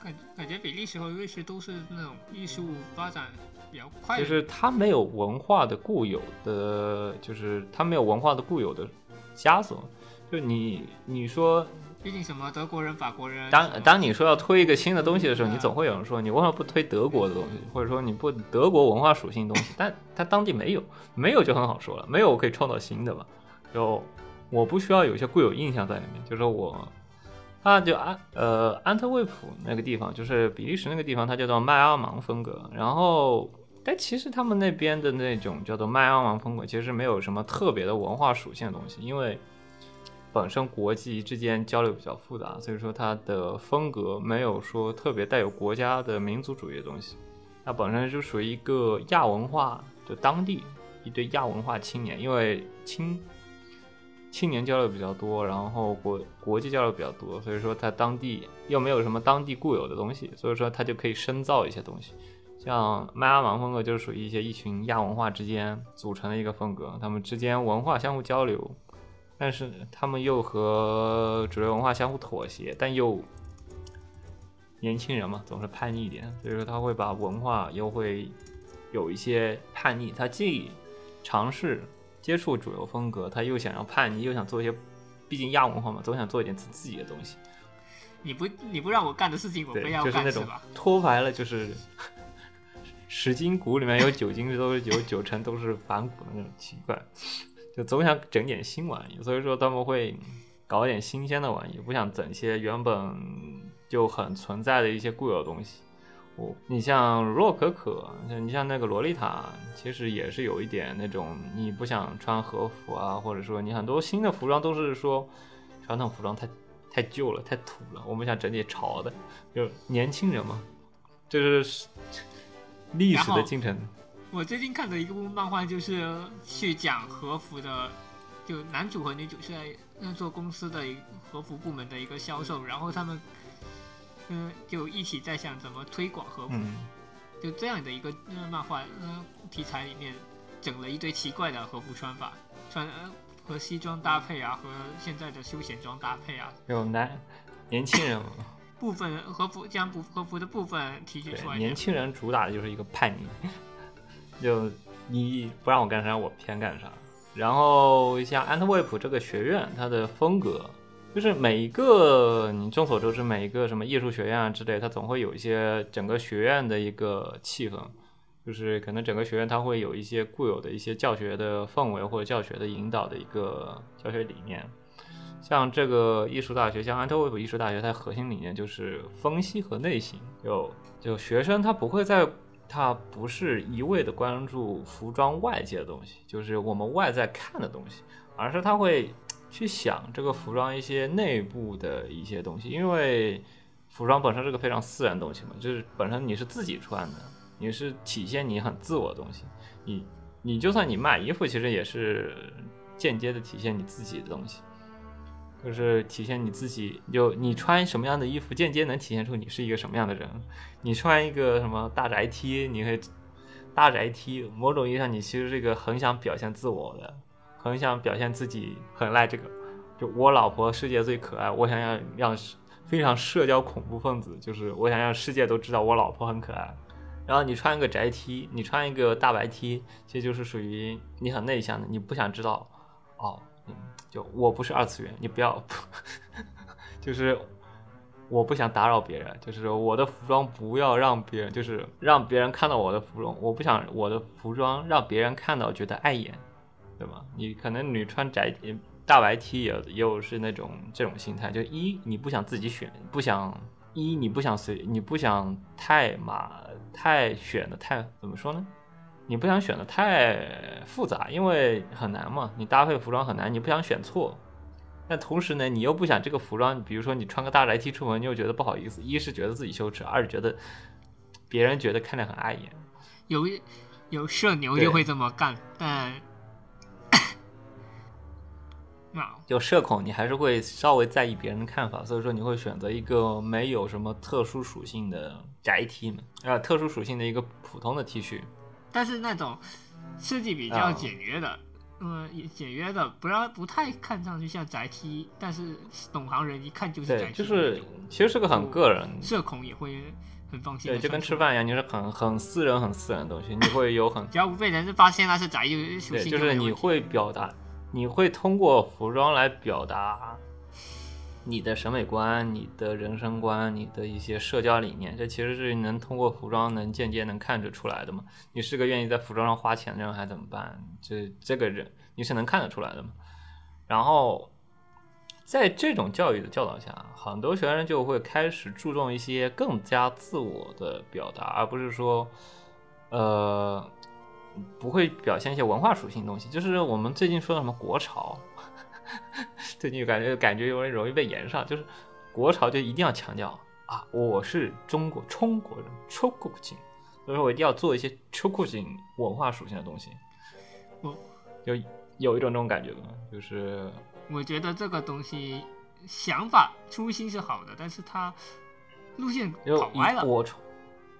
感感觉比利时和瑞士都是那种艺术发展比较快，就是它没有文化的固有的，就是它没有文化的固有的枷锁。就你你说，毕竟什么德国人、法国人，当当你说要推一个新的东西的时候，你总会有人说你为什么不推德国的东西，或者说你不德国文化属性东西，但它当地没有，没有就很好说了，没有我可以创造新的嘛。就我不需要有一些固有印象在里面，就说我，啊就安呃安特卫普那个地方，就是比利时那个地方，它叫做麦阿芒风格。然后，但其实他们那边的那种叫做麦阿芒风格，其实没有什么特别的文化属性的东西，因为。本身国际之间交流比较复杂，所以说它的风格没有说特别带有国家的民族主义的东西。它本身就属于一个亚文化的当地一堆亚文化青年，因为青青年交流比较多，然后国国际交流比较多，所以说它当地又没有什么当地固有的东西，所以说它就可以深造一些东西。像麦阿芒风格就是属于一些一群亚文化之间组成的一个风格，他们之间文化相互交流。但是他们又和主流文化相互妥协，但又年轻人嘛，总是叛逆一点，所以说他会把文化又会有一些叛逆。他既尝试接触主流风格，他又想要叛逆，又想做一些，毕竟亚文化嘛，总想做一点自自己的东西。你不你不让我干的事情，我不要干，是那种？脱牌了就是 (laughs) 十斤谷里面有九斤都是有 (laughs) 九成都是反骨的那种奇怪。就总想整点新玩意，所以说他们会搞点新鲜的玩意，不想整些原本就很存在的一些固有的东西。我，你像若可可，你像那个洛丽塔，其实也是有一点那种你不想穿和服啊，或者说你很多新的服装都是说传统服装太太旧了，太土了，我们想整点潮的，就年轻人嘛，就是历史的进程。我最近看的一部漫画，就是去讲和服的，就男主和女主是在那做公司的和服部门的一个销售，然后他们，嗯，就一起在想怎么推广和服，就这样的一个漫画，嗯，题材里面整了一堆奇怪的和服穿法，穿和西装搭配啊，和现在的休闲装搭配啊，有男年轻人，部分和服将不和服的部分提取出来年轻人主打的就是一个叛逆，就你不让我干啥，我偏干啥。然后像安特卫普这个学院，它的风格就是每一个你众所周知，每一个什么艺术学院啊之类，它总会有一些整个学院的一个气氛，就是可能整个学院它会有一些固有的一些教学的氛围或者教学的引导的一个教学理念。像这个艺术大学，像安特卫普艺术大学，它核心理念就是分析和内省。就就学生他不会在，他不是一味的关注服装外界的东西，就是我们外在看的东西，而是他会去想这个服装一些内部的一些东西，因为服装本身是个非常私人的东西嘛，就是本身你是自己穿的，你是体现你很自我的东西，你你就算你卖衣服，其实也是间接的体现你自己的东西。就是体现你自己，就你穿什么样的衣服，间接能体现出你是一个什么样的人。你穿一个什么大宅 T，你会大宅 T，某种意义上你其实是一个很想表现自我的，很想表现自己很赖这个。就我老婆世界最可爱，我想要让非常社交恐怖分子，就是我想让世界都知道我老婆很可爱。然后你穿一个宅 T，你穿一个大白 T，其实就是属于你很内向的，你不想知道哦。就我不是二次元，你不要，(laughs) 就是我不想打扰别人，就是我的服装不要让别人，就是让别人看到我的服装，我不想我的服装让别人看到觉得碍眼，对吧？你可能你穿宅大白 T 也也有是那种这种心态，就一你不想自己选，不想一你不想随，你不想太马太选的太怎么说呢？你不想选的太复杂，因为很难嘛，你搭配服装很难，你不想选错。但同时呢，你又不想这个服装，比如说你穿个大白 T 出门，你又觉得不好意思，一是觉得自己羞耻，二是觉得别人觉得看着很碍眼。有有社牛就会这么干，但那就社恐，你还是会稍微在意别人的看法，所以说你会选择一个没有什么特殊属性的宅 T 嘛，啊，特殊属性的一个普通的 T 恤。但是那种设计比较啊简约的，嗯、也简约的，不让不太看上去像宅 T，但是懂行人一看就是宅就是其实是个很个人，社恐也会很放心对，就跟吃，饭一样，你是很很私人、很私人的东西，你会有很只要不被人发现那是宅，就属对，性就是你会表达，你会通过服装来表达你的审美观、你的人生观、你的一些社交理念，这其实是能通过服装能间接能看得出来的嘛。你是个愿意在服装上花钱的人，还怎么办？这这个人你是能看得出来的嘛。然后在这种教育的教导下，很多学生就会开始注重一些更加自我的表达，而不是说，呃，不会表现一些文化属性的东西。就是我们最近说的什么国潮，(laughs) 最近感觉感觉有点容易被延上，就是国潮就一定要强调啊，我是中国中国人，中国人，所以说我一定要做一些中国人文化属性的东西。我有有一种这种感觉吗？就是我觉得这个东西想法初心是好的，但是它路线有跑歪了。我从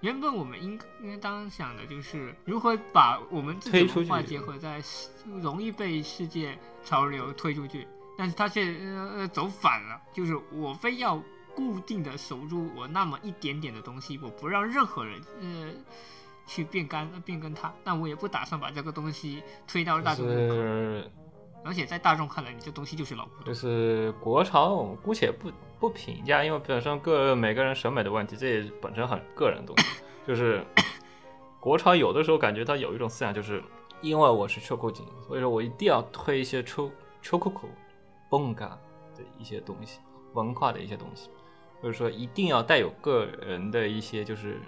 原本我们应应该当想的就是如何把我们自己的文化结合在容易被世界潮流推出去，但是他却呃呃走反了，就是我非要固定的守住我那么一点点的东西，我不让任何人呃去变干变更它，但我也不打算把这个东西推到大众而且在大众看来，你这东西就是老古董。就是国潮，我们姑且不不评价，因为本身个每个人审美的问题，这也本身很个人的东西。就是 (coughs) 国潮有的时候感觉它有一种思想，就是因为我是秋裤精，所以说我一定要推一些秋秋裤裤、蹦嘎的一些东西，文化的一些东西，或者说一定要带有个人的一些就是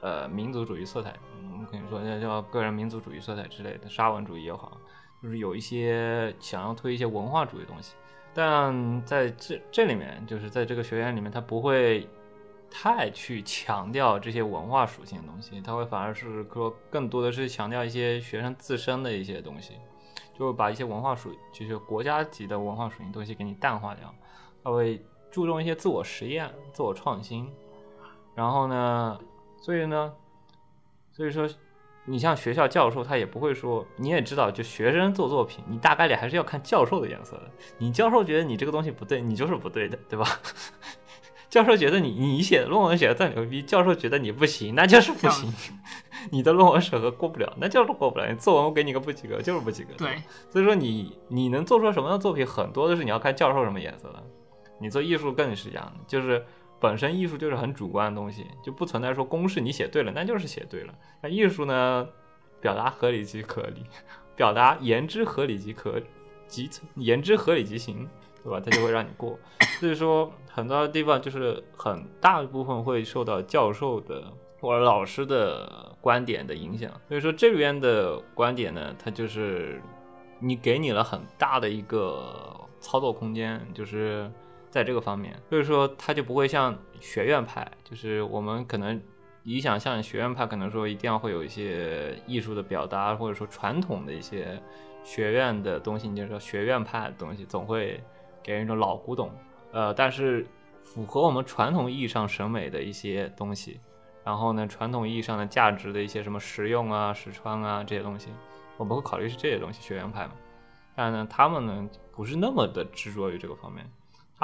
呃民族主义色彩，我们可以说那叫个人民族主义色彩之类的，沙文主义也好。就是有一些想要推一些文化主义的东西，但在这这里面，就是在这个学院里面，他不会太去强调这些文化属性的东西，他会反而是说更多的是强调一些学生自身的一些东西，就是把一些文化属就是国家级的文化属性东西给你淡化掉，他会注重一些自我实验、自我创新，然后呢，所以呢，所以说你像学校教授，他也不会说，你也知道，就学生做作品，你大概率还是要看教授的眼色的。你教授觉得你这个东西不对，你就是不对的，对吧？(laughs) 教授觉得你你写的论文写的再牛逼，教授觉得你不行，那就是不行。(laughs) 你的论文审核过不了，那就是过不了。你作文我给你个不及格，就是不及格。对，所以说你你能做出什么样的作品，很多都是你要看教授什么颜色的。你做艺术更是一样的，就是本身艺术就是很主观的东西，就不存在说公式你写对了，那就是写对了。那艺术呢，表达合理即可理，(laughs) 表达言之合理即可即言之合理即行，对吧？它就会让你过。所以说很多地方就是很大部分会受到教授的或者老师的观点的影响。所以说这边的观点呢，它就是你给你了很大的一个操作空间，就是。在这个方面，所以说他就不会像学院派，就是我们可能理想像学院派，可能说一定要会有一些艺术的表达，或者说传统的一些学院的东西，你就说学院派的东西总会给人一种老古董，呃，但是符合我们传统意义上审美的一些东西，然后呢，传统意义上的价值的一些什么实用啊、实穿啊这些东西，我们会考虑是这些东西学院派嘛，但呢，他们呢不是那么的执着于这个方面。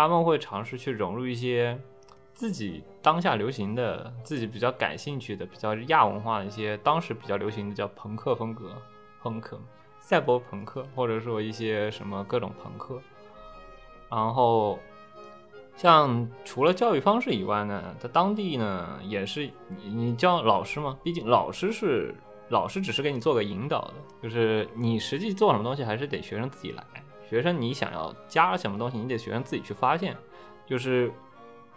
他们会尝试去融入一些自己当下流行的、自己比较感兴趣的、比较亚文化的一些当时比较流行的叫朋克风格、朋克、赛博朋克，或者说一些什么各种朋克。然后，像除了教育方式以外呢，在当地呢也是你你教老师嘛，毕竟老师是老师，只是给你做个引导的，就是你实际做什么东西还是得学生自己来。学生，你想要加什么东西，你得学生自己去发现，就是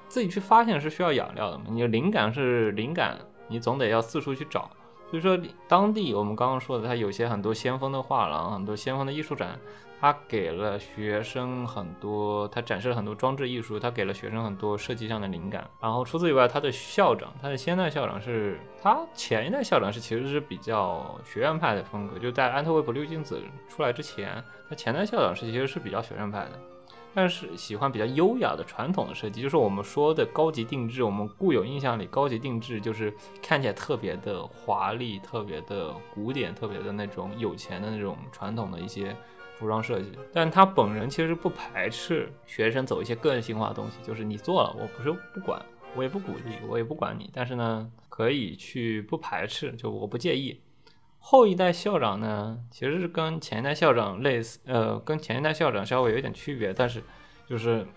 自己去发现是需要养料的嘛。你的灵感是灵感，你总得要四处去找。所以说，当地我们刚刚说的，它有些很多先锋的画廊，很多先锋的艺术展。他给了学生很多，他展示了很多装置艺术，他给了学生很多设计上的灵感。然后除此以外，他的校长，他的现代校长是他前一代校长是其实是比较学院派的风格，就在安特卫普六君子出来之前，他前代校长是其实是比较学院派的，但是喜欢比较优雅的传统的设计，就是我们说的高级定制。我们固有印象里，高级定制就是看起来特别的华丽、特别的古典、特别的那种有钱的那种传统的一些。服装设计，但他本人其实不排斥学生走一些个性化的东西，就是你做了，我不是不管，我也不鼓励，我也不管你，但是呢，可以去不排斥，就我不介意。后一代校长呢，其实是跟前一代校长类似，呃，跟前一代校长稍微有点区别，但是就是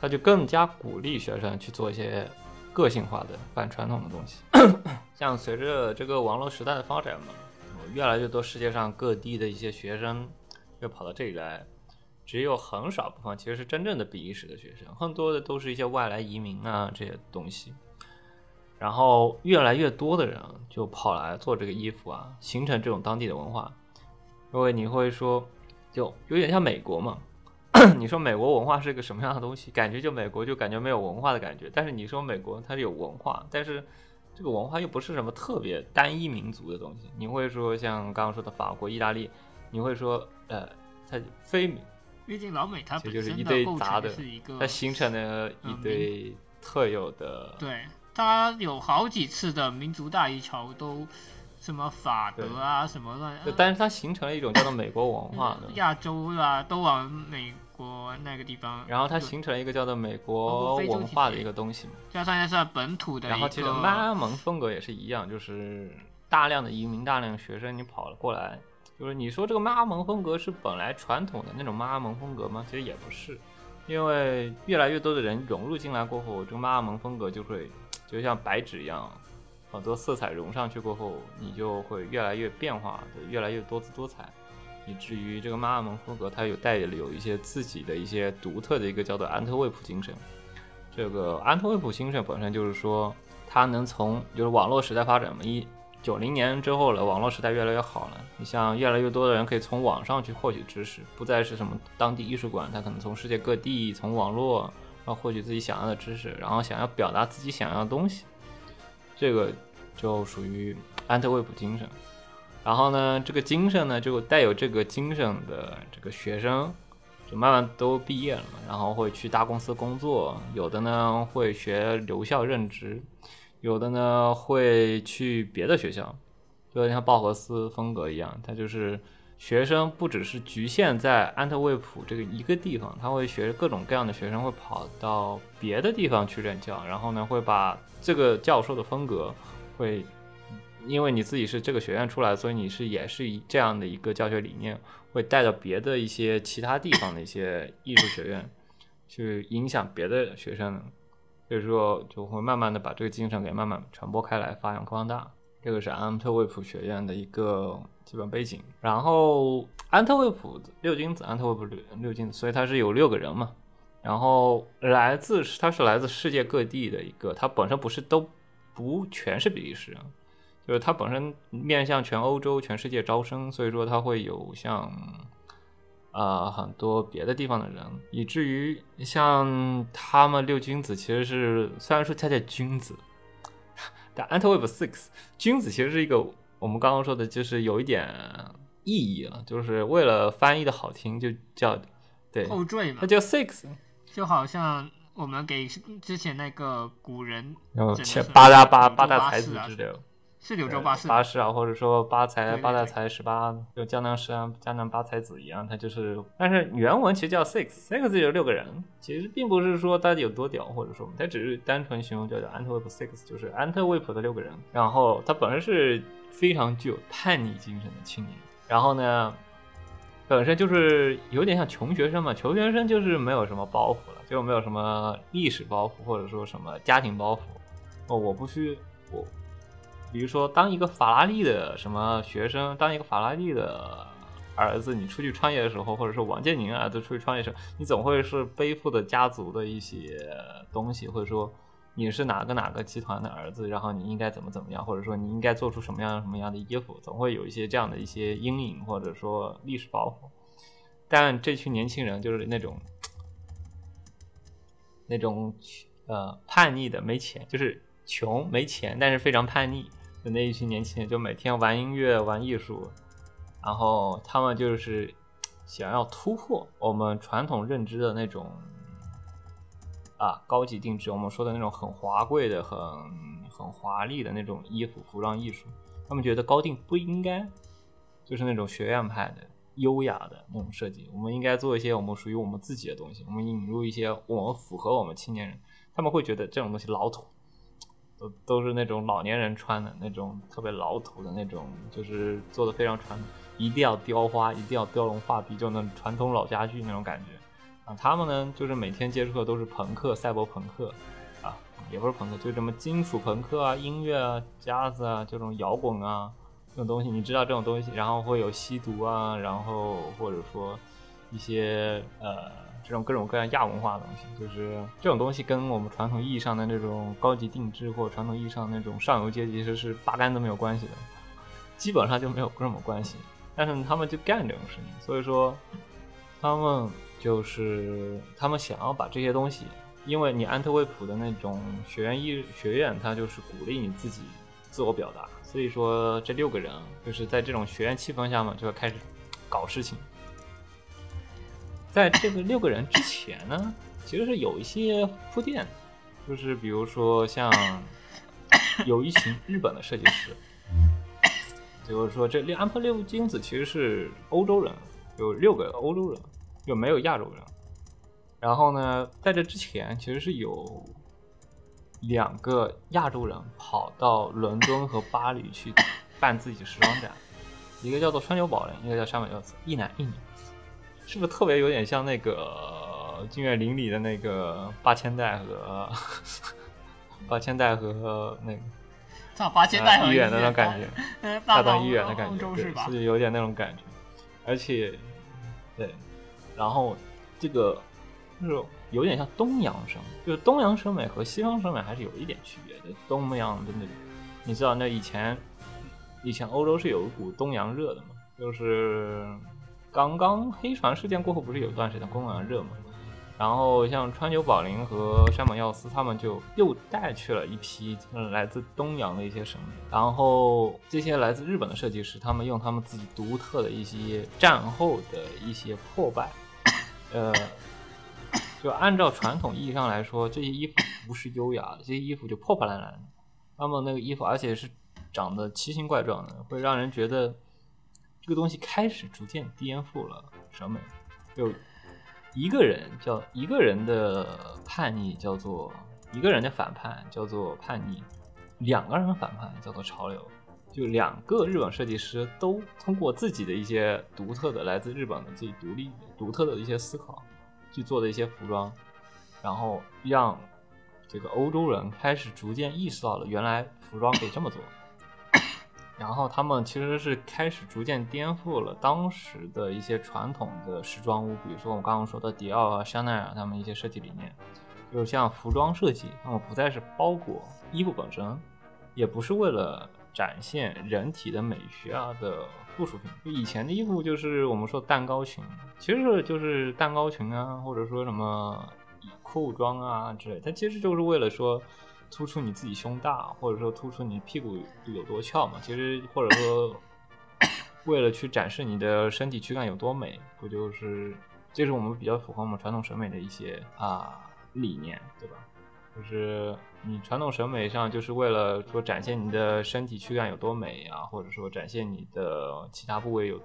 他就更加鼓励学生去做一些个性化的反传统的东西。(coughs) 像随着这个网络时代的发展嘛，越来越多世界上各地的一些学生。又跑到这里来，只有很少部分其实是真正的比利时的学生，更多的都是一些外来移民啊这些东西。然后越来越多的人就跑来做这个衣服啊，形成这种当地的文化。因为你会说，就有点像美国嘛？(coughs) 你说美国文化是个什么样的东西？感觉就美国就感觉没有文化的感觉。但是你说美国它是有文化，但是这个文化又不是什么特别单一民族的东西。你会说像刚刚说的法国、意大利。你会说，呃，它非，毕竟老美它本身的构成是一个，它形成了一堆特有的，对，它有好几次的民族大移潮都什么法德啊什么乱，但是它形成了一种叫做美国文化的，亚洲啊都往美国那个地方，然后它形成了一个叫做美国文化的一个东西嘛，加上加上本土的，然后其实曼阿蒙风格也是一样，就是大量的移民，大量的学生你跑了过来。就是你说这个妈蒙风格是本来传统的那种妈蒙风格吗？其实也不是，因为越来越多的人融入进来过后，这个妈蒙风格就会就像白纸一样，很多色彩融上去过后，你就会越来越变化的，越来越多姿多彩，以至于这个妈蒙风格它有带有一些自己的一些独特的一个叫做安特卫普精神。这个安特卫普精神本身就是说，它能从就是网络时代发展嘛一。九零年之后了，网络时代越来越好了。你像越来越多的人可以从网上去获取知识，不再是什么当地艺术馆，他可能从世界各地从网络然后获取自己想要的知识，然后想要表达自己想要的东西，这个就属于安特卫普精神。然后呢，这个精神呢，就带有这个精神的这个学生，就慢慢都毕业了嘛，然后会去大公司工作，有的呢会学留校任职。有的呢会去别的学校，就有点像鲍赫斯风格一样，他就是学生不只是局限在安特卫普这个一个地方，他会学各种各样的学生会跑到别的地方去任教，然后呢会把这个教授的风格会，因为你自己是这个学院出来，所以你是也是以这样的一个教学理念，会带到别的一些其他地方的一些艺术学院，去影响别的学生，所以说就会慢慢的把这个精神给慢慢传播开来，发扬光大。这个是安特卫普学院的一个基本背景。然后安特卫普六君子，安特卫普六六君子，所以他是有六个人嘛。然后来自是他是来自世界各地的一个，他本身不是都不全是比利时人，就是他本身面向全欧洲、全世界招生，所以说他会有像啊、很多别的地方的人，以至于像他们六君子其实是虽然说他叫君子，但 Antwerp Six 君子其实是一个我们刚刚说的，就是有一点意义了，就是为了翻译的好听就叫对，后缀嘛它，叫 Six，就好像我们给之前那个古人然后前八大八八大才子之类的。是柳州八士，八士啊，或者说八才八大才十八，就江南十啊江南八才子一样，他就是，但是原文其实叫 six，six 就有六个人，其实并不是说他有多屌，或者说他只是单纯形容叫做安特卫普 six，就是安特卫普的六个人。然后他本身是非常具有叛逆精神的青年，然后呢，本身就是有点像穷学生嘛，穷学生就是没有什么包袱了，就没有什么历史包袱或者说什么家庭包袱。哦，我不需我。比如说，当一个法拉利的什么学生，当一个法拉利的儿子，你出去创业的时候，或者说王健林儿子出去创业时候，你总会是背负的家族的一些东西，或者说你是哪个哪个集团的儿子，然后你应该怎么怎么样，或者说你应该做出什么样什么样的衣服，总会有一些这样的一些阴影，或者说历史包袱。但这群年轻人就是那种那种呃叛逆的，没钱，就是穷没钱，但是非常叛逆的那一群年轻人，就每天玩音乐、玩艺术，然后他们就是想要突破我们传统认知的那种啊高级定制，我们说的那种很华贵的、很很华丽的那种衣服、服装艺术。他们觉得高定不应该就是那种学院派的、优雅的那种设计，我们应该做一些我们属于我们自己的东西，我们引入一些我们符合我们青年人，他们会觉得这种东西老土。都都是那种老年人穿的那种特别老土的那种，就是做的非常传统，一定要雕花，一定要雕龙画壁，就那种传统老家具那种感觉。啊，他们呢就是每天接触的都是朋克、赛博朋克，啊，也不是朋克，就这么金属朋克啊、音乐啊、jazz 啊这种摇滚啊这种东西，你知道这种东西，然后会有吸毒啊，然后或者说一些呃。这种各种各样亚文化的东西，就是这种东西跟我们传统意义上的那种高级定制或传统意义上那种上游阶级其实是八竿子没有关系的，基本上就没有什么关系。但是他们就干这种事情，所以说他们就是他们想要把这些东西，因为你安特卫普的那种学院艺学院，它就是鼓励你自己自我表达，所以说这六个人啊就是在这种学院气氛下嘛，就要开始搞事情。在这个六个人之前呢，其实是有一些铺垫，就是比如说像有一群日本的设计师，就是说这六安特六金子其实是欧洲人，有六个欧洲人，就没有亚洲人。然后呢，在这之前其实是有两个亚洲人跑到伦敦和巴黎去办自己的时装展，一个叫做川久保玲，一个叫山本耀司，一男一女。是不是特别有点像那个金岳霖里的那个八千代和 (laughs) 八千代和那个上八千代和医院的那种感觉，呃，大大当医院的感觉，对是有点那种感觉，而且对，然后这个就是有点像东洋审美，就是东洋审美和西方审美还是有一点区别的。东洋真的那种，你知道那以前以前欧洲是有一股东洋热的嘛，就是。刚刚黑船事件过后，不是有一段时间东洋热嘛？然后像川久保玲和山本耀司，他们就又带去了一批来自东洋的一些审美。然后这些来自日本的设计师，他们用他们自己独特的一些战后的一些破败，呃，就按照传统意义上来说，这些衣服不是优雅的，这些衣服就破破烂烂的。他们那个衣服，而且是长得奇形怪状的，会让人觉得这个东西开始逐渐颠覆了审美。就一个人叫一个人的叛逆叫做一个人的反叛叫做叛逆，两个人的反叛叫做潮流。就两个日本设计师都通过自己的一些独特的来自日本的自己独立独特的一些思考去做的一些服装，然后让这个欧洲人开始逐渐意识到了原来服装可以这么做。然后他们其实是开始逐渐颠覆了当时的一些传统的时装屋，比如说我们刚刚说的迪奥啊、香奈儿他们一些设计理念，就是像服装设计，他们不再是包裹衣服本身，也不是为了展现人体的美学啊的附属品。就以前的衣服就是我们说蛋糕裙，其实就是蛋糕裙啊，或者说什么裤装啊之类，它其实就是为了说。突出你自己胸大，或者说突出你屁股有多翘嘛？其实或者说为了去展示你的身体躯干有多美，不就是这是我们比较符合我们传统审美的一些啊理念，对吧？就是你传统审美上就是为了说展现你的身体躯干有多美啊，或者说展现你的其他部位有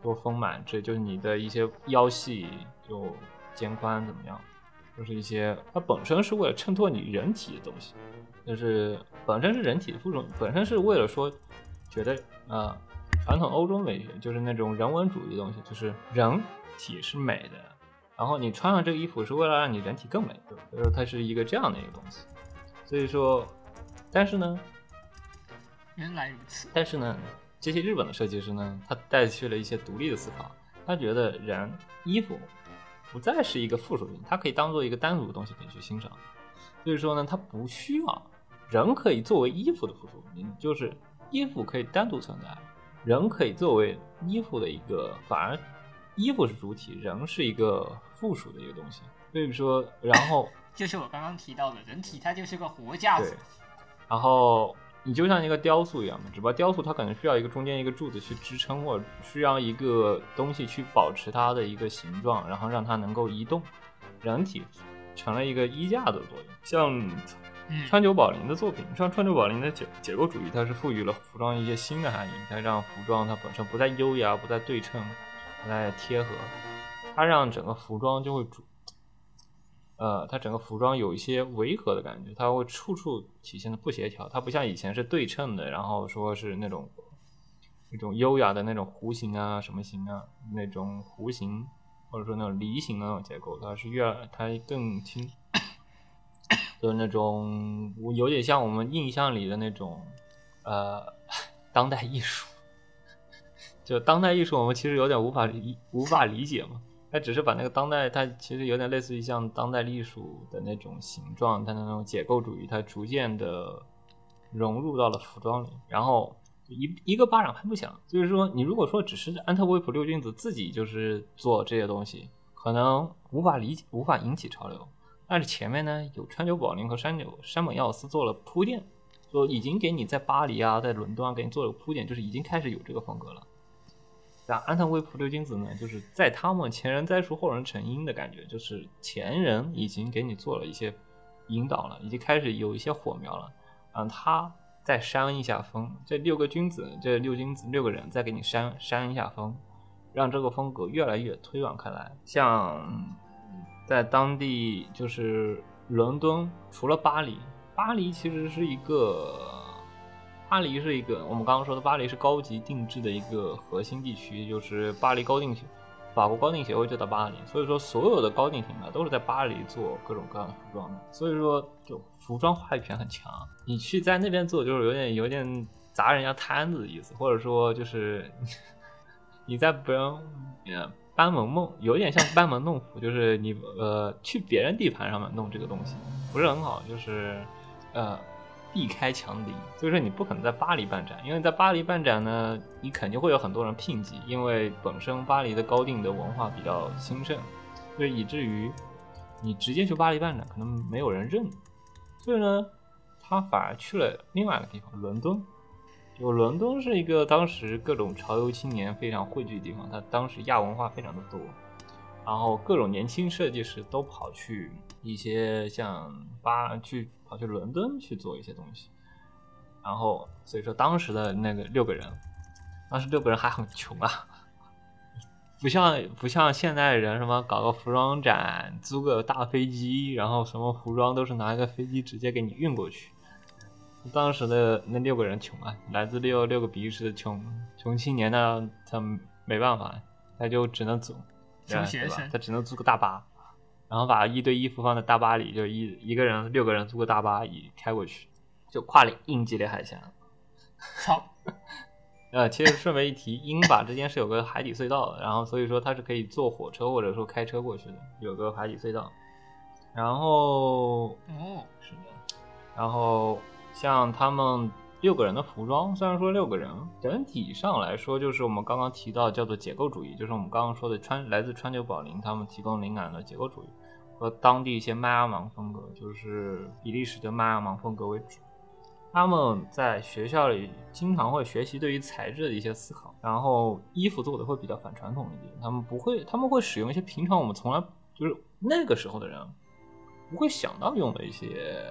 多丰满，这就是你的一些腰细就肩宽怎么样？就是一些，它本身是为了衬托你人体的东西，就是本身是人体的附属，本身是为了说，觉得啊，传统欧洲美学就是那种人文主义的东西，就是人体是美的，然后你穿上这个衣服是为了让你人体更美？所以说它是一个这样的一个东西，所以说，但是呢，原来如此，但是呢，这些日本的设计师呢，他带去了一些独立的思考，他觉得人衣服。不再是一个附属品，它可以当做一个单独的东西可以去欣赏。所以说呢，它不需要人可以作为衣服的附属品，就是衣服可以单独存在，人可以作为衣服的一个，反而衣服是主体，人是一个附属的一个东西。所以说，然后就是我刚刚提到的人体，它就是个活架子。然后。你就像一个雕塑一样的，只不过雕塑它可能需要一个中间一个柱子去支撑，或者需要一个东西去保持它的一个形状，然后让它能够移动。人体成了一个衣架的作用。像川久保玲的作品，像川久保玲的解解构主义，它是赋予了服装一些新的含义，它让服装它本身不再优雅，不再对称，不再贴合，它让整个服装就会主。呃，它整个服装有一些违和的感觉，它会处处体现的不协调。它不像以前是对称的，然后说是那种那种优雅的那种弧形啊，什么形啊，那种弧形或者说那种梨形的那种结构，它是越它更轻，就是那种有点像我们印象里的那种呃当代艺术。(laughs) 就当代艺术，我们其实有点无法理无法理解嘛。它只是把那个当代，它其实有点类似于像当代艺术的那种形状，它的那种解构主义，它逐渐的融入到了服装里，然后一一个巴掌拍不响。就是说，你如果说只是安特卫普六君子自己就是做这些东西，可能无法理解，无法引起潮流。但是前面呢，有川久保玲和山久山本耀司做了铺垫，说已经给你在巴黎啊，在伦敦啊给你做了铺垫，就是已经开始有这个风格了。安藤卫普六君子呢，就是在他们前人栽树后人成荫的感觉，就是前人已经给你做了一些引导了，已经开始有一些火苗了，让他再扇一下风。这六个君子，这六君子六个人再给你扇扇一下风，让这个风格越来越推广开来。像在当地，就是伦敦，除了巴黎，巴黎其实是一个。巴黎是一个我们刚刚说的，巴黎是高级定制的一个核心地区，就是巴黎高定协，法国高定协会就在巴黎，所以说所有的高定品牌都是在巴黎做各种各样的服装的，所以说就服装话语权很强。你去在那边做，就是有点有点砸人家摊子的意思，或者说就是你在别人班门弄，有点像班门弄斧，就是你呃去别人地盘上面弄这个东西，不是很好，就是呃。避开强敌，所以说你不可能在巴黎办展，因为在巴黎办展呢，你肯定会有很多人聘集，因为本身巴黎的高定的文化比较兴盛，所以以至于你直接去巴黎办展，可能没有人认。所以呢，他反而去了另外一个地方，伦敦。就伦敦是一个当时各种潮流青年非常汇聚的地方，它当时亚文化非常的多，然后各种年轻设计师都跑去一些像巴去。跑去伦敦去做一些东西，然后所以说当时的那个六个人，当时六个人还很穷啊，不像不像现在人什么搞个服装展，租个大飞机，然后什么服装都是拿一个飞机直接给你运过去。当时的那六个人穷啊，来自六六个比利时的穷穷青年呢，他没办法，他就只能租，穷学生他只能租个大巴，然后把一堆衣服放在大巴里，就一一个人六个人租个大巴一开过去，就跨了英吉利海峡。操，(laughs) 呃，其实顺便一提，英法之间是有个海底隧道的，然后所以说它是可以坐火车或者说开车过去的，有个海底隧道。然后哦，是的，然后像他们六个人的服装，虽然说六个人，整体上来说就是我们刚刚提到叫做解构主义，就是我们刚刚说的川来自川久保玲他们提供灵感的解构主义和当地一些麦阿芒风格，就是比利时的麦阿芒风格为主。他们在学校里经常会学习对于材质的一些思考，然后衣服做的会比较反传统一点。他们不会，他们会使用一些平常我们从来就是那个时候的人不会想到用的一些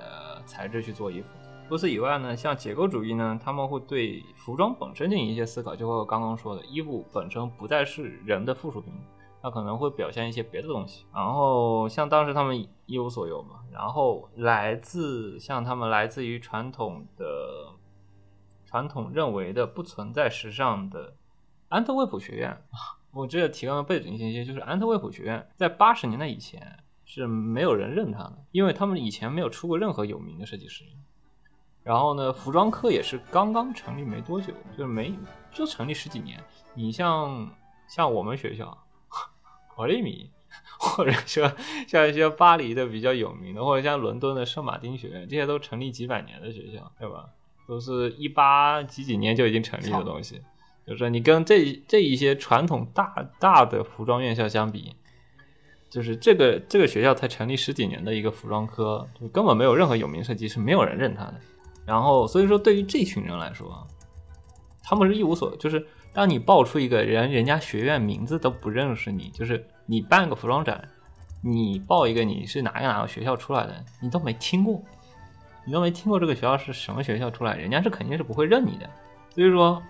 材质去做衣服。除此以外呢，像解构主义呢，他们会对服装本身进行一些思考，就和我刚刚说的，衣服本身不再是人的附属品，它可能会表现一些别的东西。然后像当时他们一无所有嘛，然后来自像他们来自于传统的传统认为的不存在时尚的安特卫普学院。我这里提供的背景信息，就是安特卫普学院在八十年代以前是没有人认他的，因为他们以前没有出过任何有名的设计师。然后呢，服装科也是刚刚成立没多久，就是没就成立十几年。你像像我们学校，普利米，或者说像一些巴黎的比较有名的，或者像伦敦的圣马丁学院，这些都成立几百年的学校，对吧？都是一八几几年就已经成立的东西。就是说你跟这这一些传统大大的服装院校相比，就是这个这个学校才成立十几年的一个服装科，就根本没有任何有名设计师，没有人认他的。然后所以说对于这群人来说，他们是一无所，就是当你报出一个人，人家学院名字都不认识你，就是你办个服装展，你报一个你是哪个哪个学校出来的，你都没听过，你都没听过这个学校是什么学校出来，人家是肯定是不会认你的。所以说，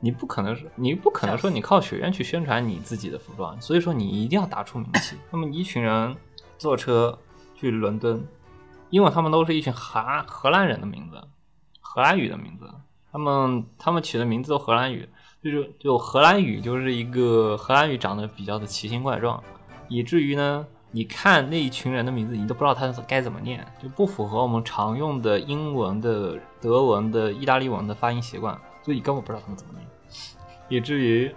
你不可能是，你不可能说你靠学院去宣传你自己的服装，所以说你一定要打出名气。那么一群人坐车去伦敦，因为他们都是一群荷荷兰人的名字，荷兰语的名字，他们他们取的名字都荷兰语，就是就荷兰语就是一个荷兰语长得比较的奇形怪状，以至于呢，你看那一群人的名字，你都不知道他该怎么念，就不符合我们常用的英文的、德文的、意大利文的发音习惯，所以你根本不知道他们怎么念，以至于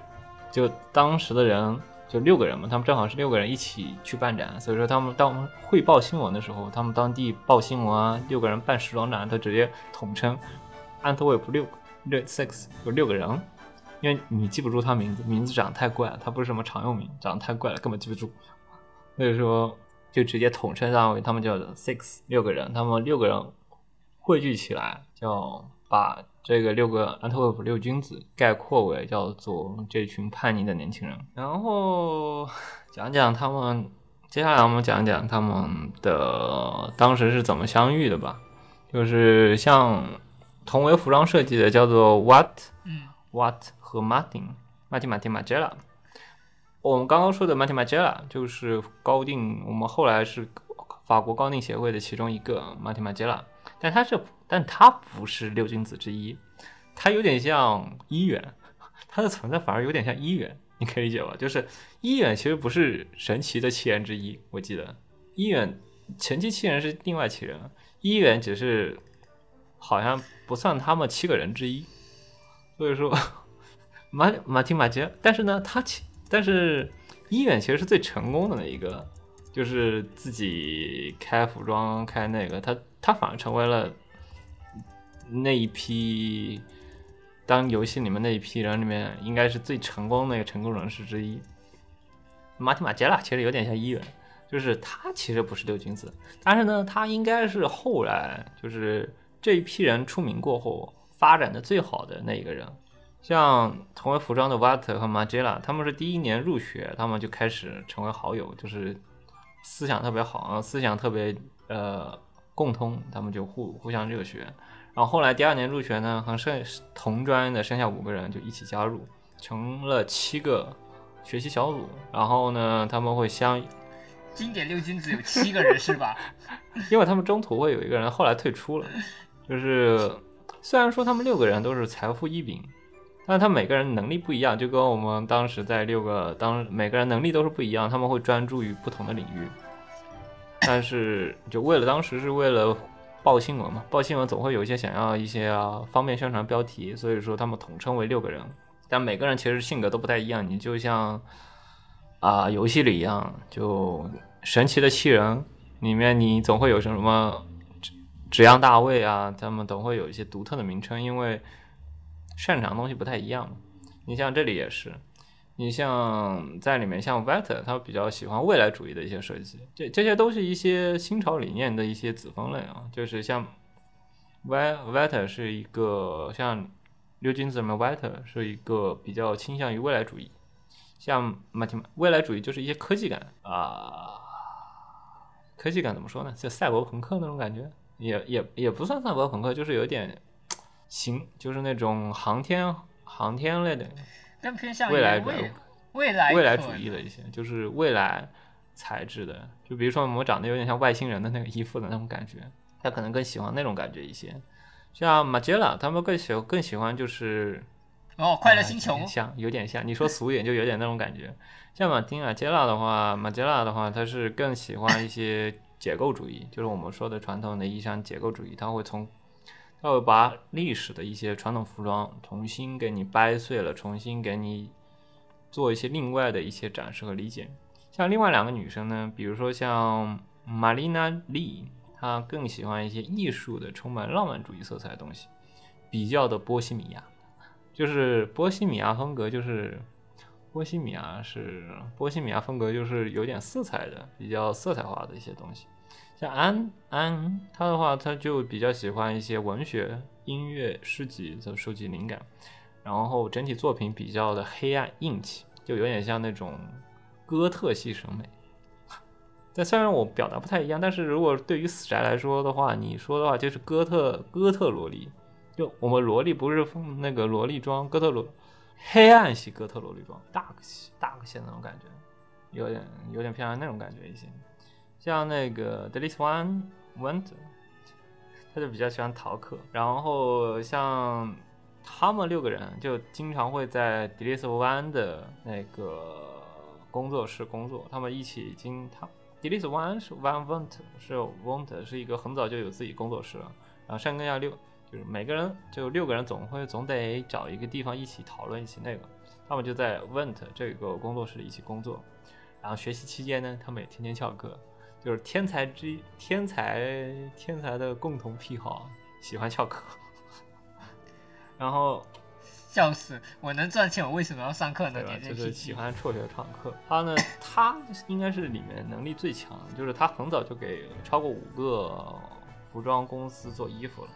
就当时的人就六个人嘛，他们正好是六个人一起去办展，所以说他们当我们汇报新闻的时候，他们当地报新闻啊，六个人办时装展，他直接统称安特卫普六六 six 有六个人，因为你记不住他名字，名字长得太怪了，他不是什么常用名，长得太怪了，根本记不住，所以说就直接统称上为他们叫做 six 六个人，他们六个人汇聚起来，叫把这个六个安特卫普六君子概括为叫做这群叛逆的年轻人，然后讲讲他们，接下来我们讲讲他们的当时是怎么相遇的吧，就是像同为服装设计的叫做 Watt 嗯。Watt 和 Martin 马丁马丁马杰拉。我们刚刚说的马丁马杰拉就是高定，我们后来是法国高定协会的其中一个马丁马杰拉，但他是，但他不是六君子之一，他有点像一元，他的存在反而有点像一元，你可以理解吧？就是一元其实不是神奇的七人之一，我记得一元前期七人是另外七人，一元只是好像不算他们七个人之一，所以说马马蒂马杰，但是呢，他其但是一远其实是最成功的那一个，就是自己开服装开那个，他他反而成为了那一批当游戏里面那一批人里面应该是最成功的那个成功人士之一。马提马杰拉其实有点像一远，就是他其实不是六君子，但是呢，他应该是后来就是这一批人出名过后发展的最好的那一个人。像同为服装的 Watt 和 Margiela，他们是第一年入学，他们就开始成为好友，就是思想特别好，思想特别呃共通，他们就互互相热血。然后后来第二年入学呢，和剩同专的剩下五个人就一起加入，成了七个学习小组。然后呢，他们会相，经典六君子有七个人是吧？(laughs) 因为他们中途会有一个人后来退出了，就是虽然说他们六个人都是财富异禀，但他每个人能力不一样，就跟我们当时在六个当每个人能力都是不一样，他们会专注于不同的领域。但是就为了当时是为了报新闻嘛，报新闻总会有一些想要一些、啊、方便宣传标题，所以说他们统称为六个人。但每个人其实性格都不太一样，你就像啊、游戏里一样，就神奇的七人里面你总会有什么指指阳大卫啊，他们总会有一些独特的名称，因为擅长的东西不太一样。你像这里也是，你像在里面像 Vector，他比较喜欢未来主义的一些设计，这这些都是一些新潮理念的一些子分类啊，就是像 V Vector 是一个像六君子里面 Vector 是一个比较倾向于未来主义，像 m a t 未来主义就是一些科技感啊、科技感怎么说呢？就赛博朋克那种感觉，也也也不算赛博朋克，就是有点行，就是那种航天航天类的更偏向未来未未来未来主义的一些，就是未来材质的，就比如说我们长得有点像外星人的那个衣服的那种感觉，他可能更喜欢那种感觉一些。像马杰拉，他们更喜更喜欢就是哦，快乐啊星球像，有点像。你说俗一点，就有点那种感觉。像马丁马杰拉的话，马杰拉的话，他是更喜欢一些结构主义，就是我们说的传统的意义上解构主义，他会从他会把历史的一些传统服装重新给你掰碎了，重新给你做一些另外的一些展示和理解。像另外两个女生呢，比如说像玛丽娜丽，她更喜欢一些艺术的、充满浪漫主义色彩的东西，比较的波西米亚。就是波西米亚风格，就是波西米亚是波西米亚风格，就是有点色彩的，比较色彩化的一些东西。像安安他的话，他就比较喜欢一些文学、音乐、诗集的收集灵感，然后整体作品比较的黑暗硬气，就有点像那种哥特系审美。但虽然我表达不太一样，但是如果对于死宅来说的话，你说的话就是哥特哥特萝莉，就我们萝莉不是那个萝莉装，哥特萝黑暗系哥特萝莉装，dark 系 dark 系那种感觉，有点有点偏向那种感觉一些。像那个 d e l i s One Went，他就比较喜欢逃课，然后像他们六个人就经常会在 d e l i s One 的那个工作室工作，他们一起经他 d e l i s One 是 One Want 是 Want 是一个很早就有自己工作室了，然后山根亚六就是每个人就六个人总会总得找一个地方一起讨论一起那个，他们就在 Went 这个工作室一起工作，然后学习期间呢，他们也天天翘课。就是天才之一天才天才的共同癖好，喜欢翘课。然后笑死！我能赚钱，我为什么要上课呢？就是喜欢辍学上课。他呢，他应该是里面能力最强，就是他很早就给超过五个服装公司做衣服了。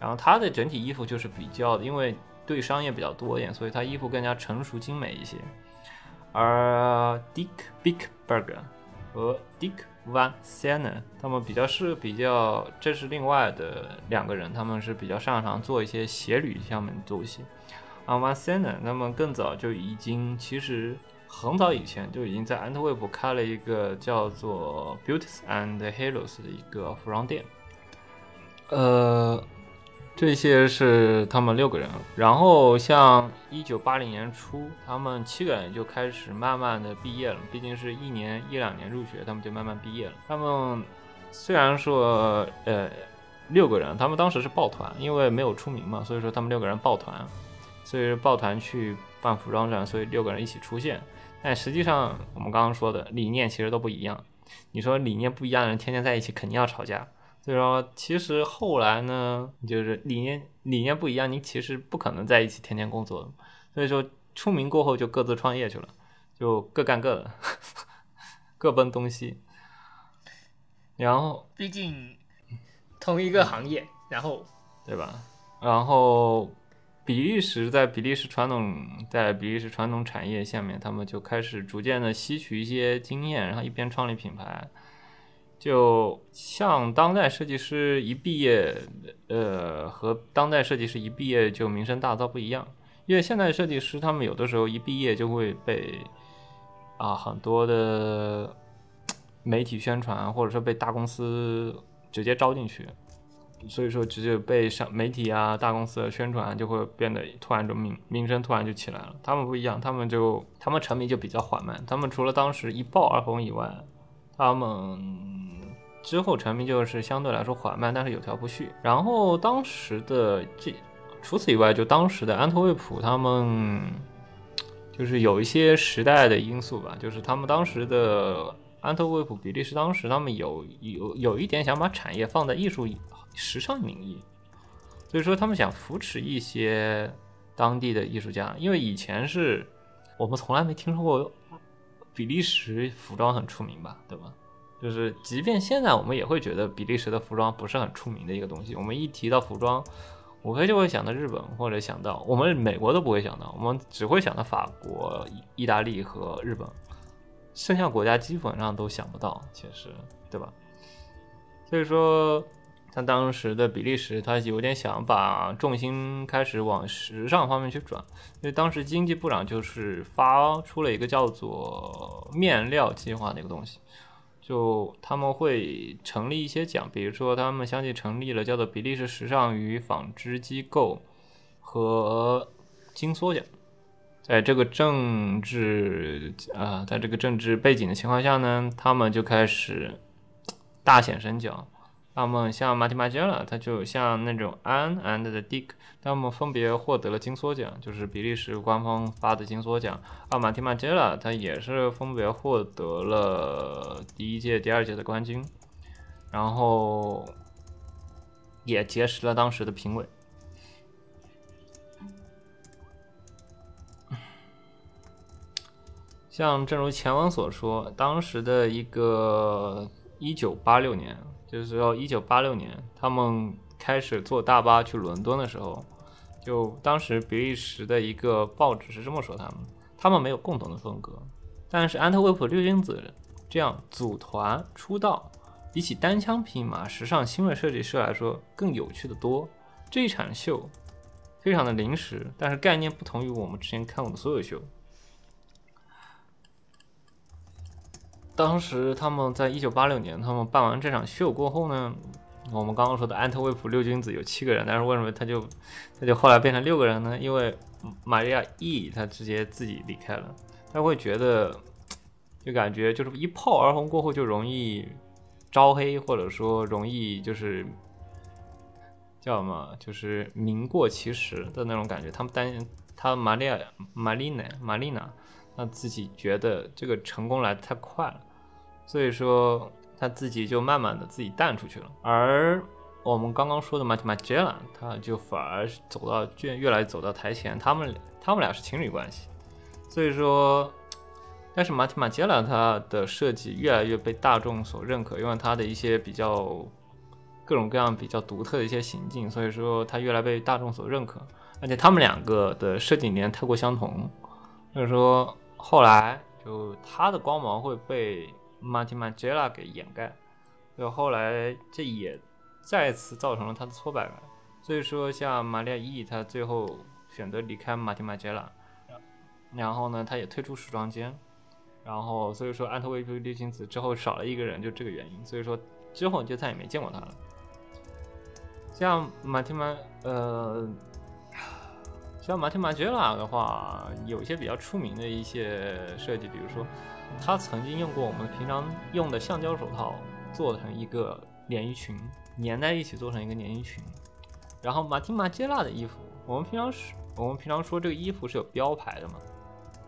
然后他的整体衣服就是比较，因为对商业比较多一点，所以他衣服更加成熟精美一些。而 Dick Bickberger 和 Dick Van Sena 他们比较是比较，这是另外的两个人，他们是比较擅长做一些鞋履上面的东西。啊，Van Sena 那么更早就已经，其实很早以前就已经在安特卫普开了一个叫做 Beauties and Heroes” 的一个服装店。呃，这些是他们六个人，然后像一九八零年初，他们七个人就开始慢慢的毕业了，毕竟是一年一两年入学，他们就慢慢毕业了。他们虽然说呃六个人，他们当时是抱团，因为没有出名嘛，所以说他们六个人抱团，所以抱团去办服装展，所以六个人一起出现。但实际上我们刚刚说的理念其实都不一样。你说理念不一样的人天天在一起，肯定要吵架。所以说，其实后来呢，就是理念理念不一样，你其实不可能在一起天天工作的。所以说，出名过后就各自创业去了，就各干各的，(laughs) 各奔东西。然后，毕竟同一个行业，然后对吧？然后，比利时在比利时传统在比利时传统产业下面，他们就开始逐渐的吸取一些经验，然后一边创立品牌，就像当代设计师一毕业，呃，和当代设计师一毕业就名声大噪不一样。因为现在设计师他们有的时候一毕业就会被啊很多的媒体宣传，或者说被大公司直接招进去，所以说直接被上媒体啊大公司的宣传就会变得突然就名名声突然就起来了。他们不一样，他们就他们成名就比较缓慢，他们除了当时一爆而红以外，他们。之后成名就是相对来说缓慢，但是有条不紊。然后当时的这，除此以外，就当时的安特卫普他们，就是有一些时代的因素吧，就是他们当时的安特卫普、比利时当时他们有有有一点想把产业放在艺术、时尚名义，所以说他们想扶持一些当地的艺术家，因为以前是我们从来没听说过比利时服装很出名吧，对吧？就是，即便现在我们也会觉得比利时的服装不是很出名的一个东西。我们一提到服装，无非就会想到日本，或者想到我们美国都不会想到，我们只会想到法国、意大利和日本，剩下国家基本上都想不到，其实，对吧？所以说，像当时的比利时，他有点想把重心开始往时尚方面去转，因为当时经济部长就是发出了一个叫做面料计划的一个东西。就他们会成立一些奖，比如说他们相继成立了叫做比利时时尚与纺织机构和金梭奖。在这个政治啊，在这个政治背景的情况下呢，他们就开始大显身脚。那么像马蒂马杰拉，他就像那种 Anne and the Dick，他们分别获得了金梭奖，就是比利时官方发的金梭奖。而马蒂马杰拉他也是分别获得了第一届、第二届的冠军，然后也结识了当时的评委。像正如前文所说，当时的一个一九八六年。就是说，一九八六年，他们开始坐大巴去伦敦的时候，就当时比利时的一个报纸是这么说他们：他们没有共同的风格，但是安特卫普六君子这样组团出道，比起单枪匹马时尚新锐设计师来说更有趣的多。这一场秀非常的临时，但是概念不同于我们之前看过的所有秀。当时他们在一九八六年，他们办完这场秀过后呢，我们刚刚说的安特卫普六君子有七个人，但是为什么他就他就后来变成六个人呢？因为玛利亚 E 他直接自己离开了，他会觉得就感觉就是一炮而红过后就容易招黑，或者说容易就是叫什么，就是名过其实的那种感觉。他们担心他玛利亚玛丽娜玛丽娜，他自己觉得这个成功来的太快了。所以说他自己就慢慢的自己淡出去了，而我们刚刚说的马蒂马杰拉，他就反而走到越越来走到台前，他们他们俩是情侣关系。所以说，但是马蒂马杰拉他的设计越来越被大众所认可，因为他的一些比较各种各样比较独特的一些行径，所以说他越来被大众所认可。而且他们两个的设计理念太过相同，所以说后来就他的光芒会被。马蒂马杰拉给掩盖，就后来这也再次造成了他的挫败感。所以说，像玛利亚 E，他最后选择离开马蒂马杰拉，然后呢，他也退出时装间，然后所以说安特卫普六君子之后少了一个人，就这个原因。所以说之后就再也没见过他了。像马蒂马呃，像马蒂马杰拉的话，有一些比较出名的一些设计，比如说。他曾经用过我们平常用的橡胶手套做成一个连衣裙，粘在一起做成一个连衣裙。然后马丁马杰拉的衣服，我们平常是，我们平常说这个衣服是有标牌的嘛，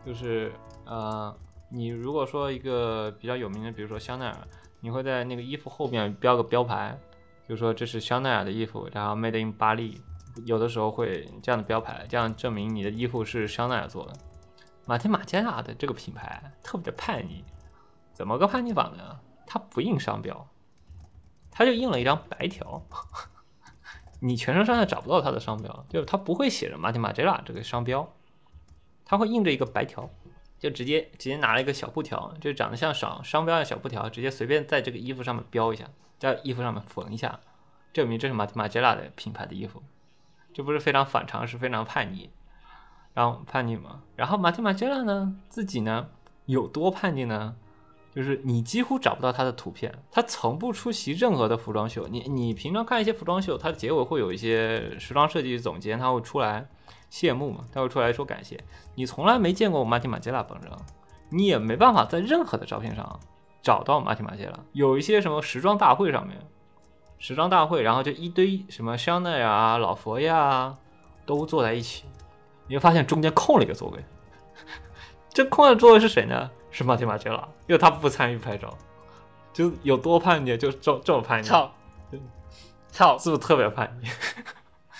就是呃，你如果说一个比较有名的，比如说香奈儿，你会在那个衣服后面标个标牌，就说这是香奈儿的衣服，然后 Made in 巴黎，有的时候会这样的标牌，这样证明你的衣服是香奈儿做的。马天马加亚的这个品牌特别的叛逆，怎么个叛逆法呢？它不印商标，它就印了一张白条，(laughs) 你全身上下找不到它的商标，就是它不会写着马天马加亚这个商标，它会印着一个白条，就直接直接拿了一个小布条，就长得像商商标的小布条，直接随便在这个衣服上面标一下，在衣服上面缝一下，证明这是马马吉拉的品牌的衣服，这不是非常反常，是非常叛逆，然后叛逆嘛。然后马蒂马吉拉呢自己呢有多叛逆呢？就是你几乎找不到他的图片，他从不出席任何的服装秀。你你平常看一些服装秀，它的结尾会有一些时装设计总监，他会出来谢幕嘛，他会出来说感谢。你从来没见过马蒂马吉拉本人，你也没办法在任何的照片上找到马蒂马吉拉。有一些什么时装大会上面，时装大会，然后就一堆什么香奈儿啊、老佛爷啊都坐在一起，你会发现中间空了一个座位。这空的座位是谁呢？是马蒂马吉拉，因为他不参与拍照，就有多叛逆，就这这么叛逆，操，操！是不是特别叛逆？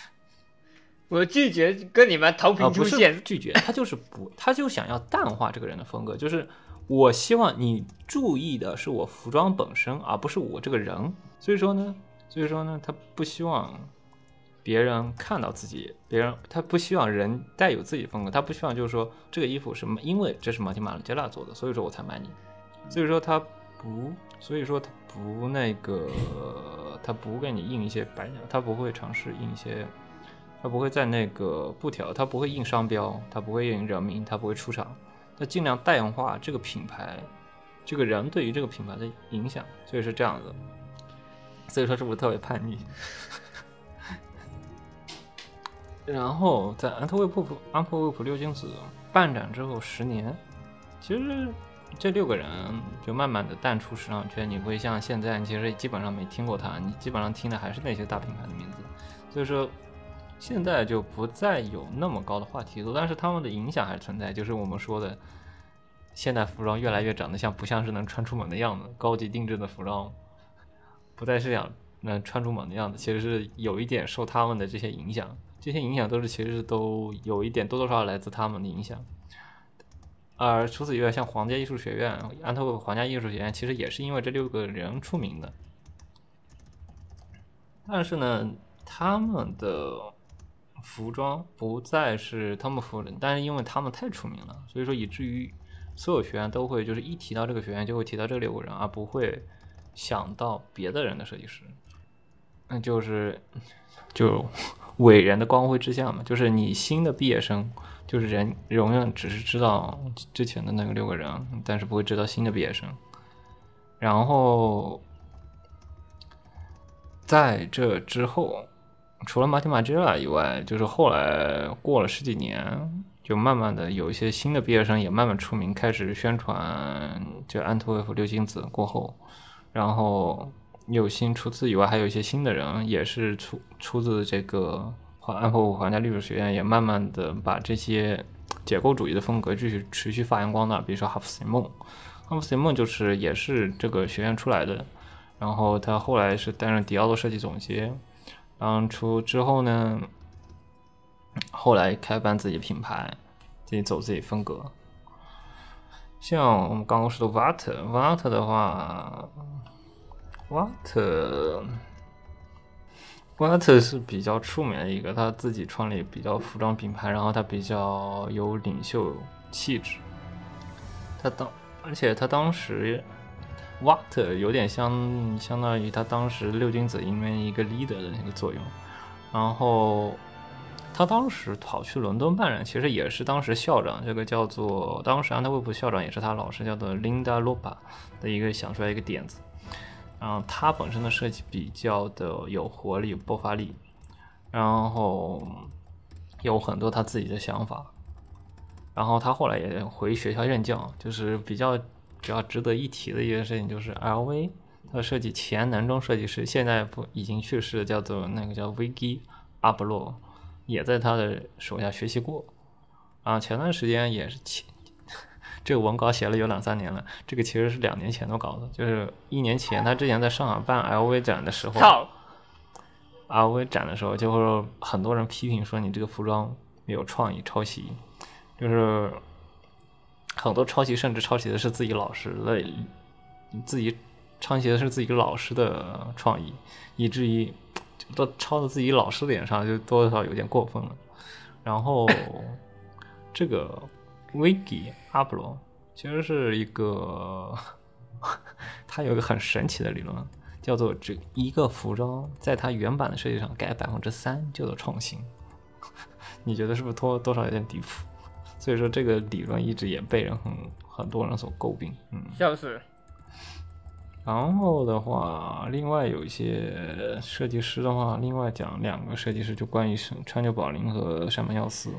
(laughs) 我拒绝跟你们同啊，频不是出现。拒绝，他就是不，他就想要淡化这个人的风格，就是我希望你注意的是我服装本身，而不是我这个人。所以说呢，所以说呢，他不希望别人看到自己，别人他不希望人带有自己风格，他不希望就是说这个衣服是因为这是马蒂马杰拉做的，所以说我才买你。所以说他不，所以说他不那个，他不给你印一些白鸟，他不会尝试印一些。他不会在那个布条，他不会印商标，他不会印人名，他不会出厂，他尽量淡化这个品牌，这个人对于这个品牌的影响，所以是这样子。所以说是不是特别叛逆？(laughs) 然后在安特卫普安特卫普六君子办展之后十年，其实这六个人就慢慢的淡出时尚圈，你会像现在，其实基本上没听过他，你基本上听的还是那些大品牌的名字，所以说。现在就不再有那么高的话题度，但是他们的影响还存在。就是我们说的，现代服装越来越长得像不像是能穿出门的样子，高级定制的服装不再是想能穿出门的样子，其实是有一点受他们的这些影响。这些影响都是其实都有一点多多少少来自他们的影响。而除此以外，像皇家艺术学院、安特卫普皇家艺术学院，其实也是因为这六个人出名的。但是呢，他们的服装不再是他们服人，但是因为他们太出名了，所以说以至于所有学员都会就是一提到这个学员就会提到这六个人，而不会想到别的人的设计师。那就是就伟人的光辉之下嘛，就是你新的毕业生，就是人永远只是知道之前的那个六个人，但是不会知道新的毕业生。然后在这之后。除了马蒂马吉拉以外，就是后来过了十几年，就慢慢的有一些新的毕业生也慢慢出名，开始宣传就安特卫普六君子过后，然后有新除此以外，还有一些新的人也是出出自这个安普皇家艺术学院，也慢慢的把这些解构主义的风格继续持续发扬光大。比如说哈弗斯梦，哈弗斯梦就是也是这个学院出来的，然后他后来是担任迪奥的设计总监。然后出之后呢，后来开办自己品牌，自己走自己风格。像我们刚刚说的 Watt，Watt 的话 Water。Water 是比较出名的一个，他自己创立比较服装品牌，然后他比较有领袖气质。他当，而且他当时。，Water 有点相相当于他当时六君子里面一个 leader 的那个作用，然后他当时跑去伦敦办人，其实也是当时校长这个叫做当时安特卫普校长也是他老师叫做 Linda Lopa 的一个想出来一个点子，然后他本身的设计比较的有活力、有爆发力，然后有很多他自己的想法，然后他后来也回学校任教，就是比较。比较值得一提的一件事情就是 LV 的设计前男装设计师，现在不已经去世，叫做那个叫维基阿布洛，也在他的手下学习过。啊，前段时间也是前这个文稿写了有两三年了，这个其实是两年前的稿子，就是一年前他之前在上海办 LV 展的时候，LV 展的时候就会很多人批评说你这个服装没有创意，抄袭，就是。很多抄袭，甚至抄袭的是自己老师的，自己抄袭的是自己老师的创意，以至于都抄到自己老师脸上，就多多少少有点过分了。然后这个维吉阿波罗其实是一个，它有一个很神奇的理论，叫做这一个服装在它原版的设计上改百分之三叫做创新。(laughs) 你觉得是不是多多少有点离谱？所以说这个理论一直也被人很很多人所诟病。嗯，笑死。然后的话，另外有一些设计师的话，另外讲两个设计师，就关于是川久保玲和山本耀司。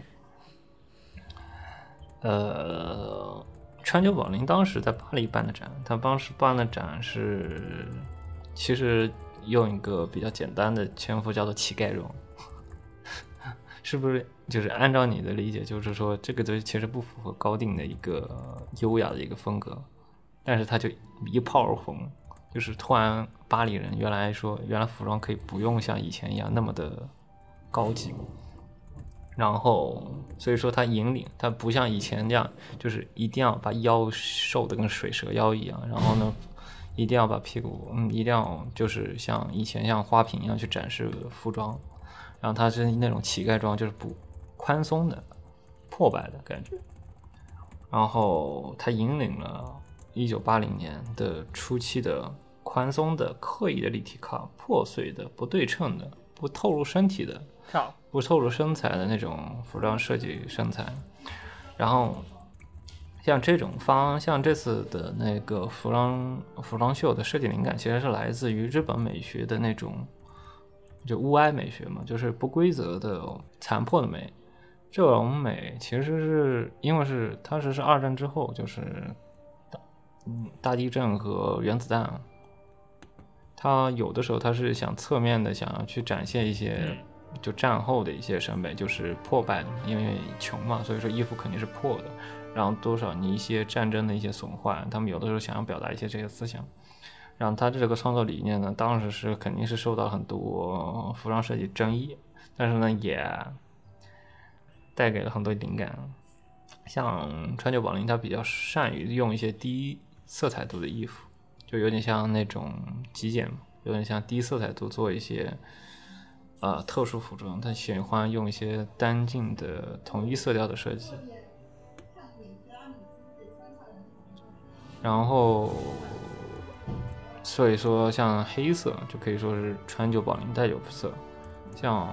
呃，川久保玲当时在巴黎办的展，他当时办的展是，其实用一个比较简单的称呼叫做乞丐装，(laughs) 是不是？就是按照你的理解，就是说这个东西其实不符合高定的一个优雅的一个风格。但是他就一炮而红，就是突然巴黎人原来说原来服装可以不用像以前一样那么的高级，然后所以说他引领他不像以前那样，就是一定要把腰瘦的跟水蛇腰一样，然后呢一定要把屁股嗯一定要就是像以前像花瓶一样去展示服装，然后他是那种乞丐装，就是不宽松的破败的感觉，然后他引领了。一九八零年的初期的宽松的、刻意的立体卡、破碎的、不对称的、不透露身体的、不透露身材的那种服装设计身材，然后像这种方，像这次的那个服装服装秀的设计灵感，其实是来自于日本美学的那种，就物哀美学嘛，就是不规则的、残破的美。这种美其实是因为是当时是二战之后，就是。嗯，大地震和原子弹，他有的时候他是想侧面的想要去展现一些，就战后的一些审美，就是破败的，因为穷嘛，所以说衣服肯定是破的，然后多少你一些战争的一些损坏，他们有的时候想要表达一些这些思想，然后他这个创作理念呢，当时是肯定是受到很多服装设计争议，但是呢，也带给了很多灵感，像川久保玲，他比较善于用一些低。色彩度的衣服，就有点像那种极简，有点像低色彩度做一些，呃，特殊服装。他喜欢用一些单净的统一色调的设计。然后，所以说像黑色就可以说是川久保玲代表色。像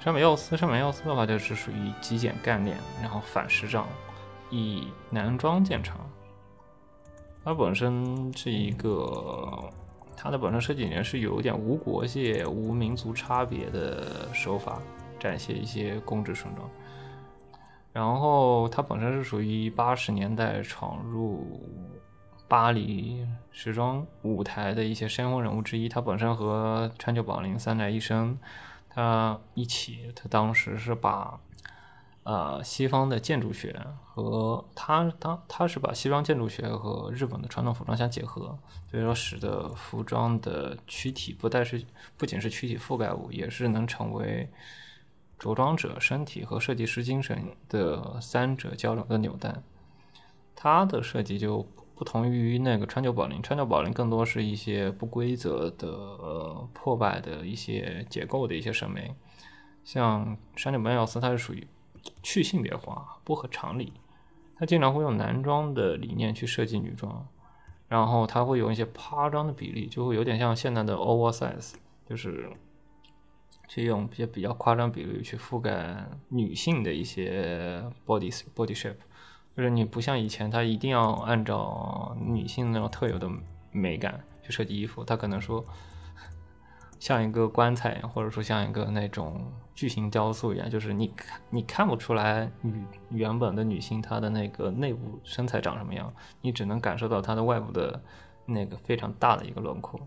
山本耀司，山本耀司的话就是属于极简干练，然后反时尚，以男装见长。它本身是一个，它的本身设计理念是有一点无国界、无民族差别的手法，展现一些公制盛装。然后它本身是属于八十年代闯入巴黎时装舞台的一些先锋人物之一。他本身和川久保玲、三宅一生他一起，他当时是把。呃，西方的建筑学和他，他他是把西装建筑学和日本的传统服装相结合，所以说使得服装的躯体不但是不仅是躯体覆盖物，也是能成为着装者身体和设计师精神的三者交流的纽带。它的设计就不同于那个川久保玲，川久保玲更多是一些不规则的呃、破败的一些结构的一些审美，像山本耀司，它是属于。去性别化不合常理，他经常会用男装的理念去设计女装，然后他会有一些夸张的比例，就会有点像现在的 oversize，就是去用一些比较夸张比例去覆盖女性的一些 body body shape，就是你不像以前，他一定要按照女性那种特有的美感去设计衣服，他可能说像一个棺材，或者说像一个那种。巨型雕塑一样，就是你你看不出来女原本的女性她的那个内部身材长什么样，你只能感受到她的外部的那个非常大的一个轮廓。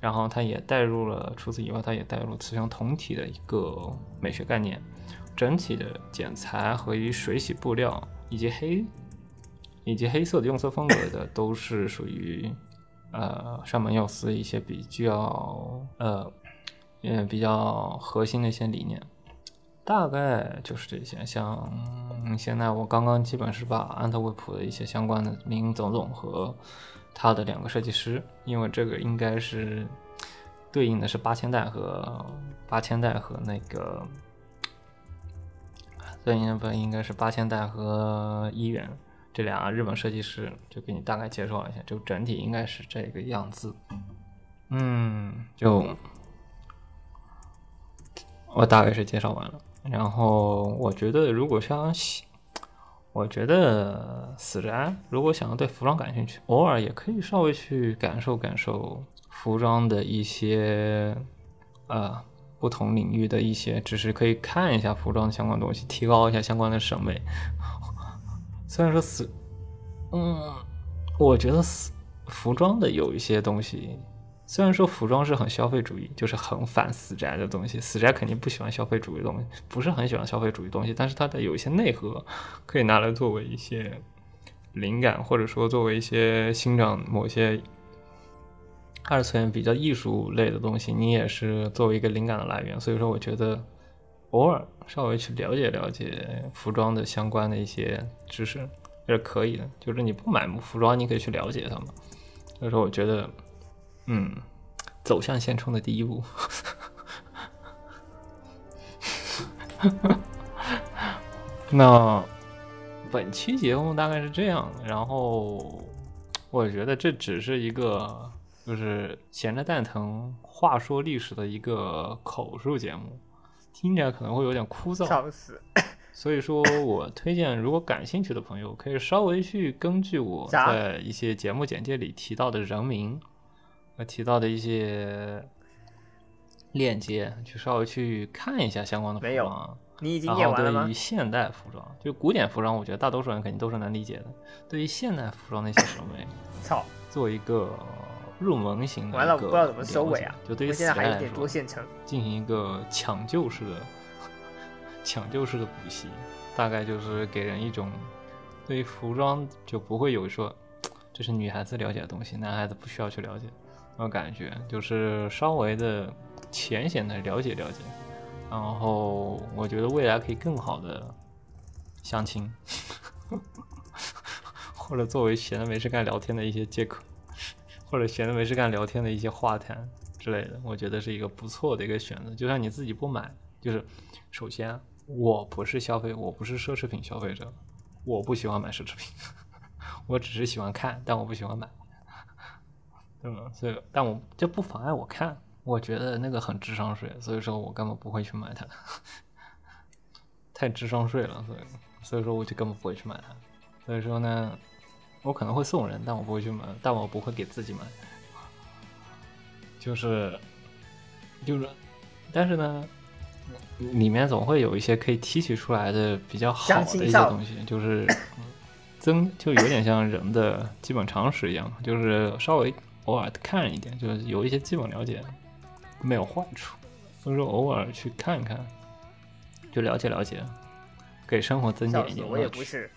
然后它也带入了，除此以外，它也带入雌雄同体的一个美学概念。整体的剪裁和以水洗布料以及黑以及黑色的用色风格的，都是属于呃上门耀司一些比较呃。也，比较核心的一些理念，大概就是这些。像现在我刚刚基本是把安特卫普的一些相关的林总总和他的两个设计师，因为这个应该是对应的是八千代和八千代和那个最近本应该是八千代和一元这俩日本设计师，就给你大概介绍了一下，就整体应该是这个样子。嗯，就我大概是介绍完了。然后我觉得，如果想喜，我觉得死宅如果想要对服装感兴趣，偶尔也可以稍微去感受感受服装的一些呃不同领域的一些，只是可以看一下服装的相关东西，提高一下相关的审美。虽然说死，嗯，我觉得死服装的有一些东西。虽然说服装是很消费主义，就是很反死宅的东西，死宅肯定不喜欢消费主义的东西，不是很喜欢消费主义东西，但是它的有一些内核可以拿来作为一些灵感，或者说作为一些欣赏某些二次元比较艺术类的东西，你也是作为一个灵感的来源。所以说，我觉得偶尔稍微去了解了解服装的相关的一些知识也是可以的，就是你不买服装，你可以去了解它嘛。所以说，我觉得。嗯，走向现充的第一步。(laughs) 那本期节目大概是这样，然后我觉得这只是一个就是闲着蛋疼话说历史的一个口述节目，听起来可能会有点枯燥。笑死！所以说我推荐，如果感兴趣的朋友，可以稍微去根据我在一些节目简介里提到的人名。和提到的一些链接，去稍微去看一下相关的服装。你已经念完了吗？对于现代服装，就古典服装，我觉得大多数人肯定都是能理解的。对于现代服装那些审美，操，做一个入门型的，完了，我不知道怎么收尾啊！就对于现在还有点多线程，进行一个抢救式的、(laughs) 抢救式的补习，大概就是给人一种对于服装就不会有说这是女孩子了解的东西，男孩子不需要去了解。那种感觉就是稍微的浅显的了解了解，然后我觉得未来可以更好的相亲，(laughs) 或者作为闲的没事干聊天的一些借口，或者闲着没事干聊天的一些话谈之类的，我觉得是一个不错的一个选择。就算你自己不买，就是首先我不是消费，我不是奢侈品消费者，我不喜欢买奢侈品，(laughs) 我只是喜欢看，但我不喜欢买。嗯，所以，但我这不妨碍我看，我觉得那个很智商税，所以说我根本不会去买它，(laughs) 太智商税了，所以，所以说我就根本不会去买它。所以说呢，我可能会送人，但我不会去买，但我不会给自己买。就是，就是，但是呢，里面总会有一些可以提取出来的比较好的一些东西，就是增，就有点像人的基本常识一样，就是稍微。偶尔看一点，就是有一些基本了解，没有坏处。所以说，偶尔去看一看，就了解了解，给生活增点一点乐趣。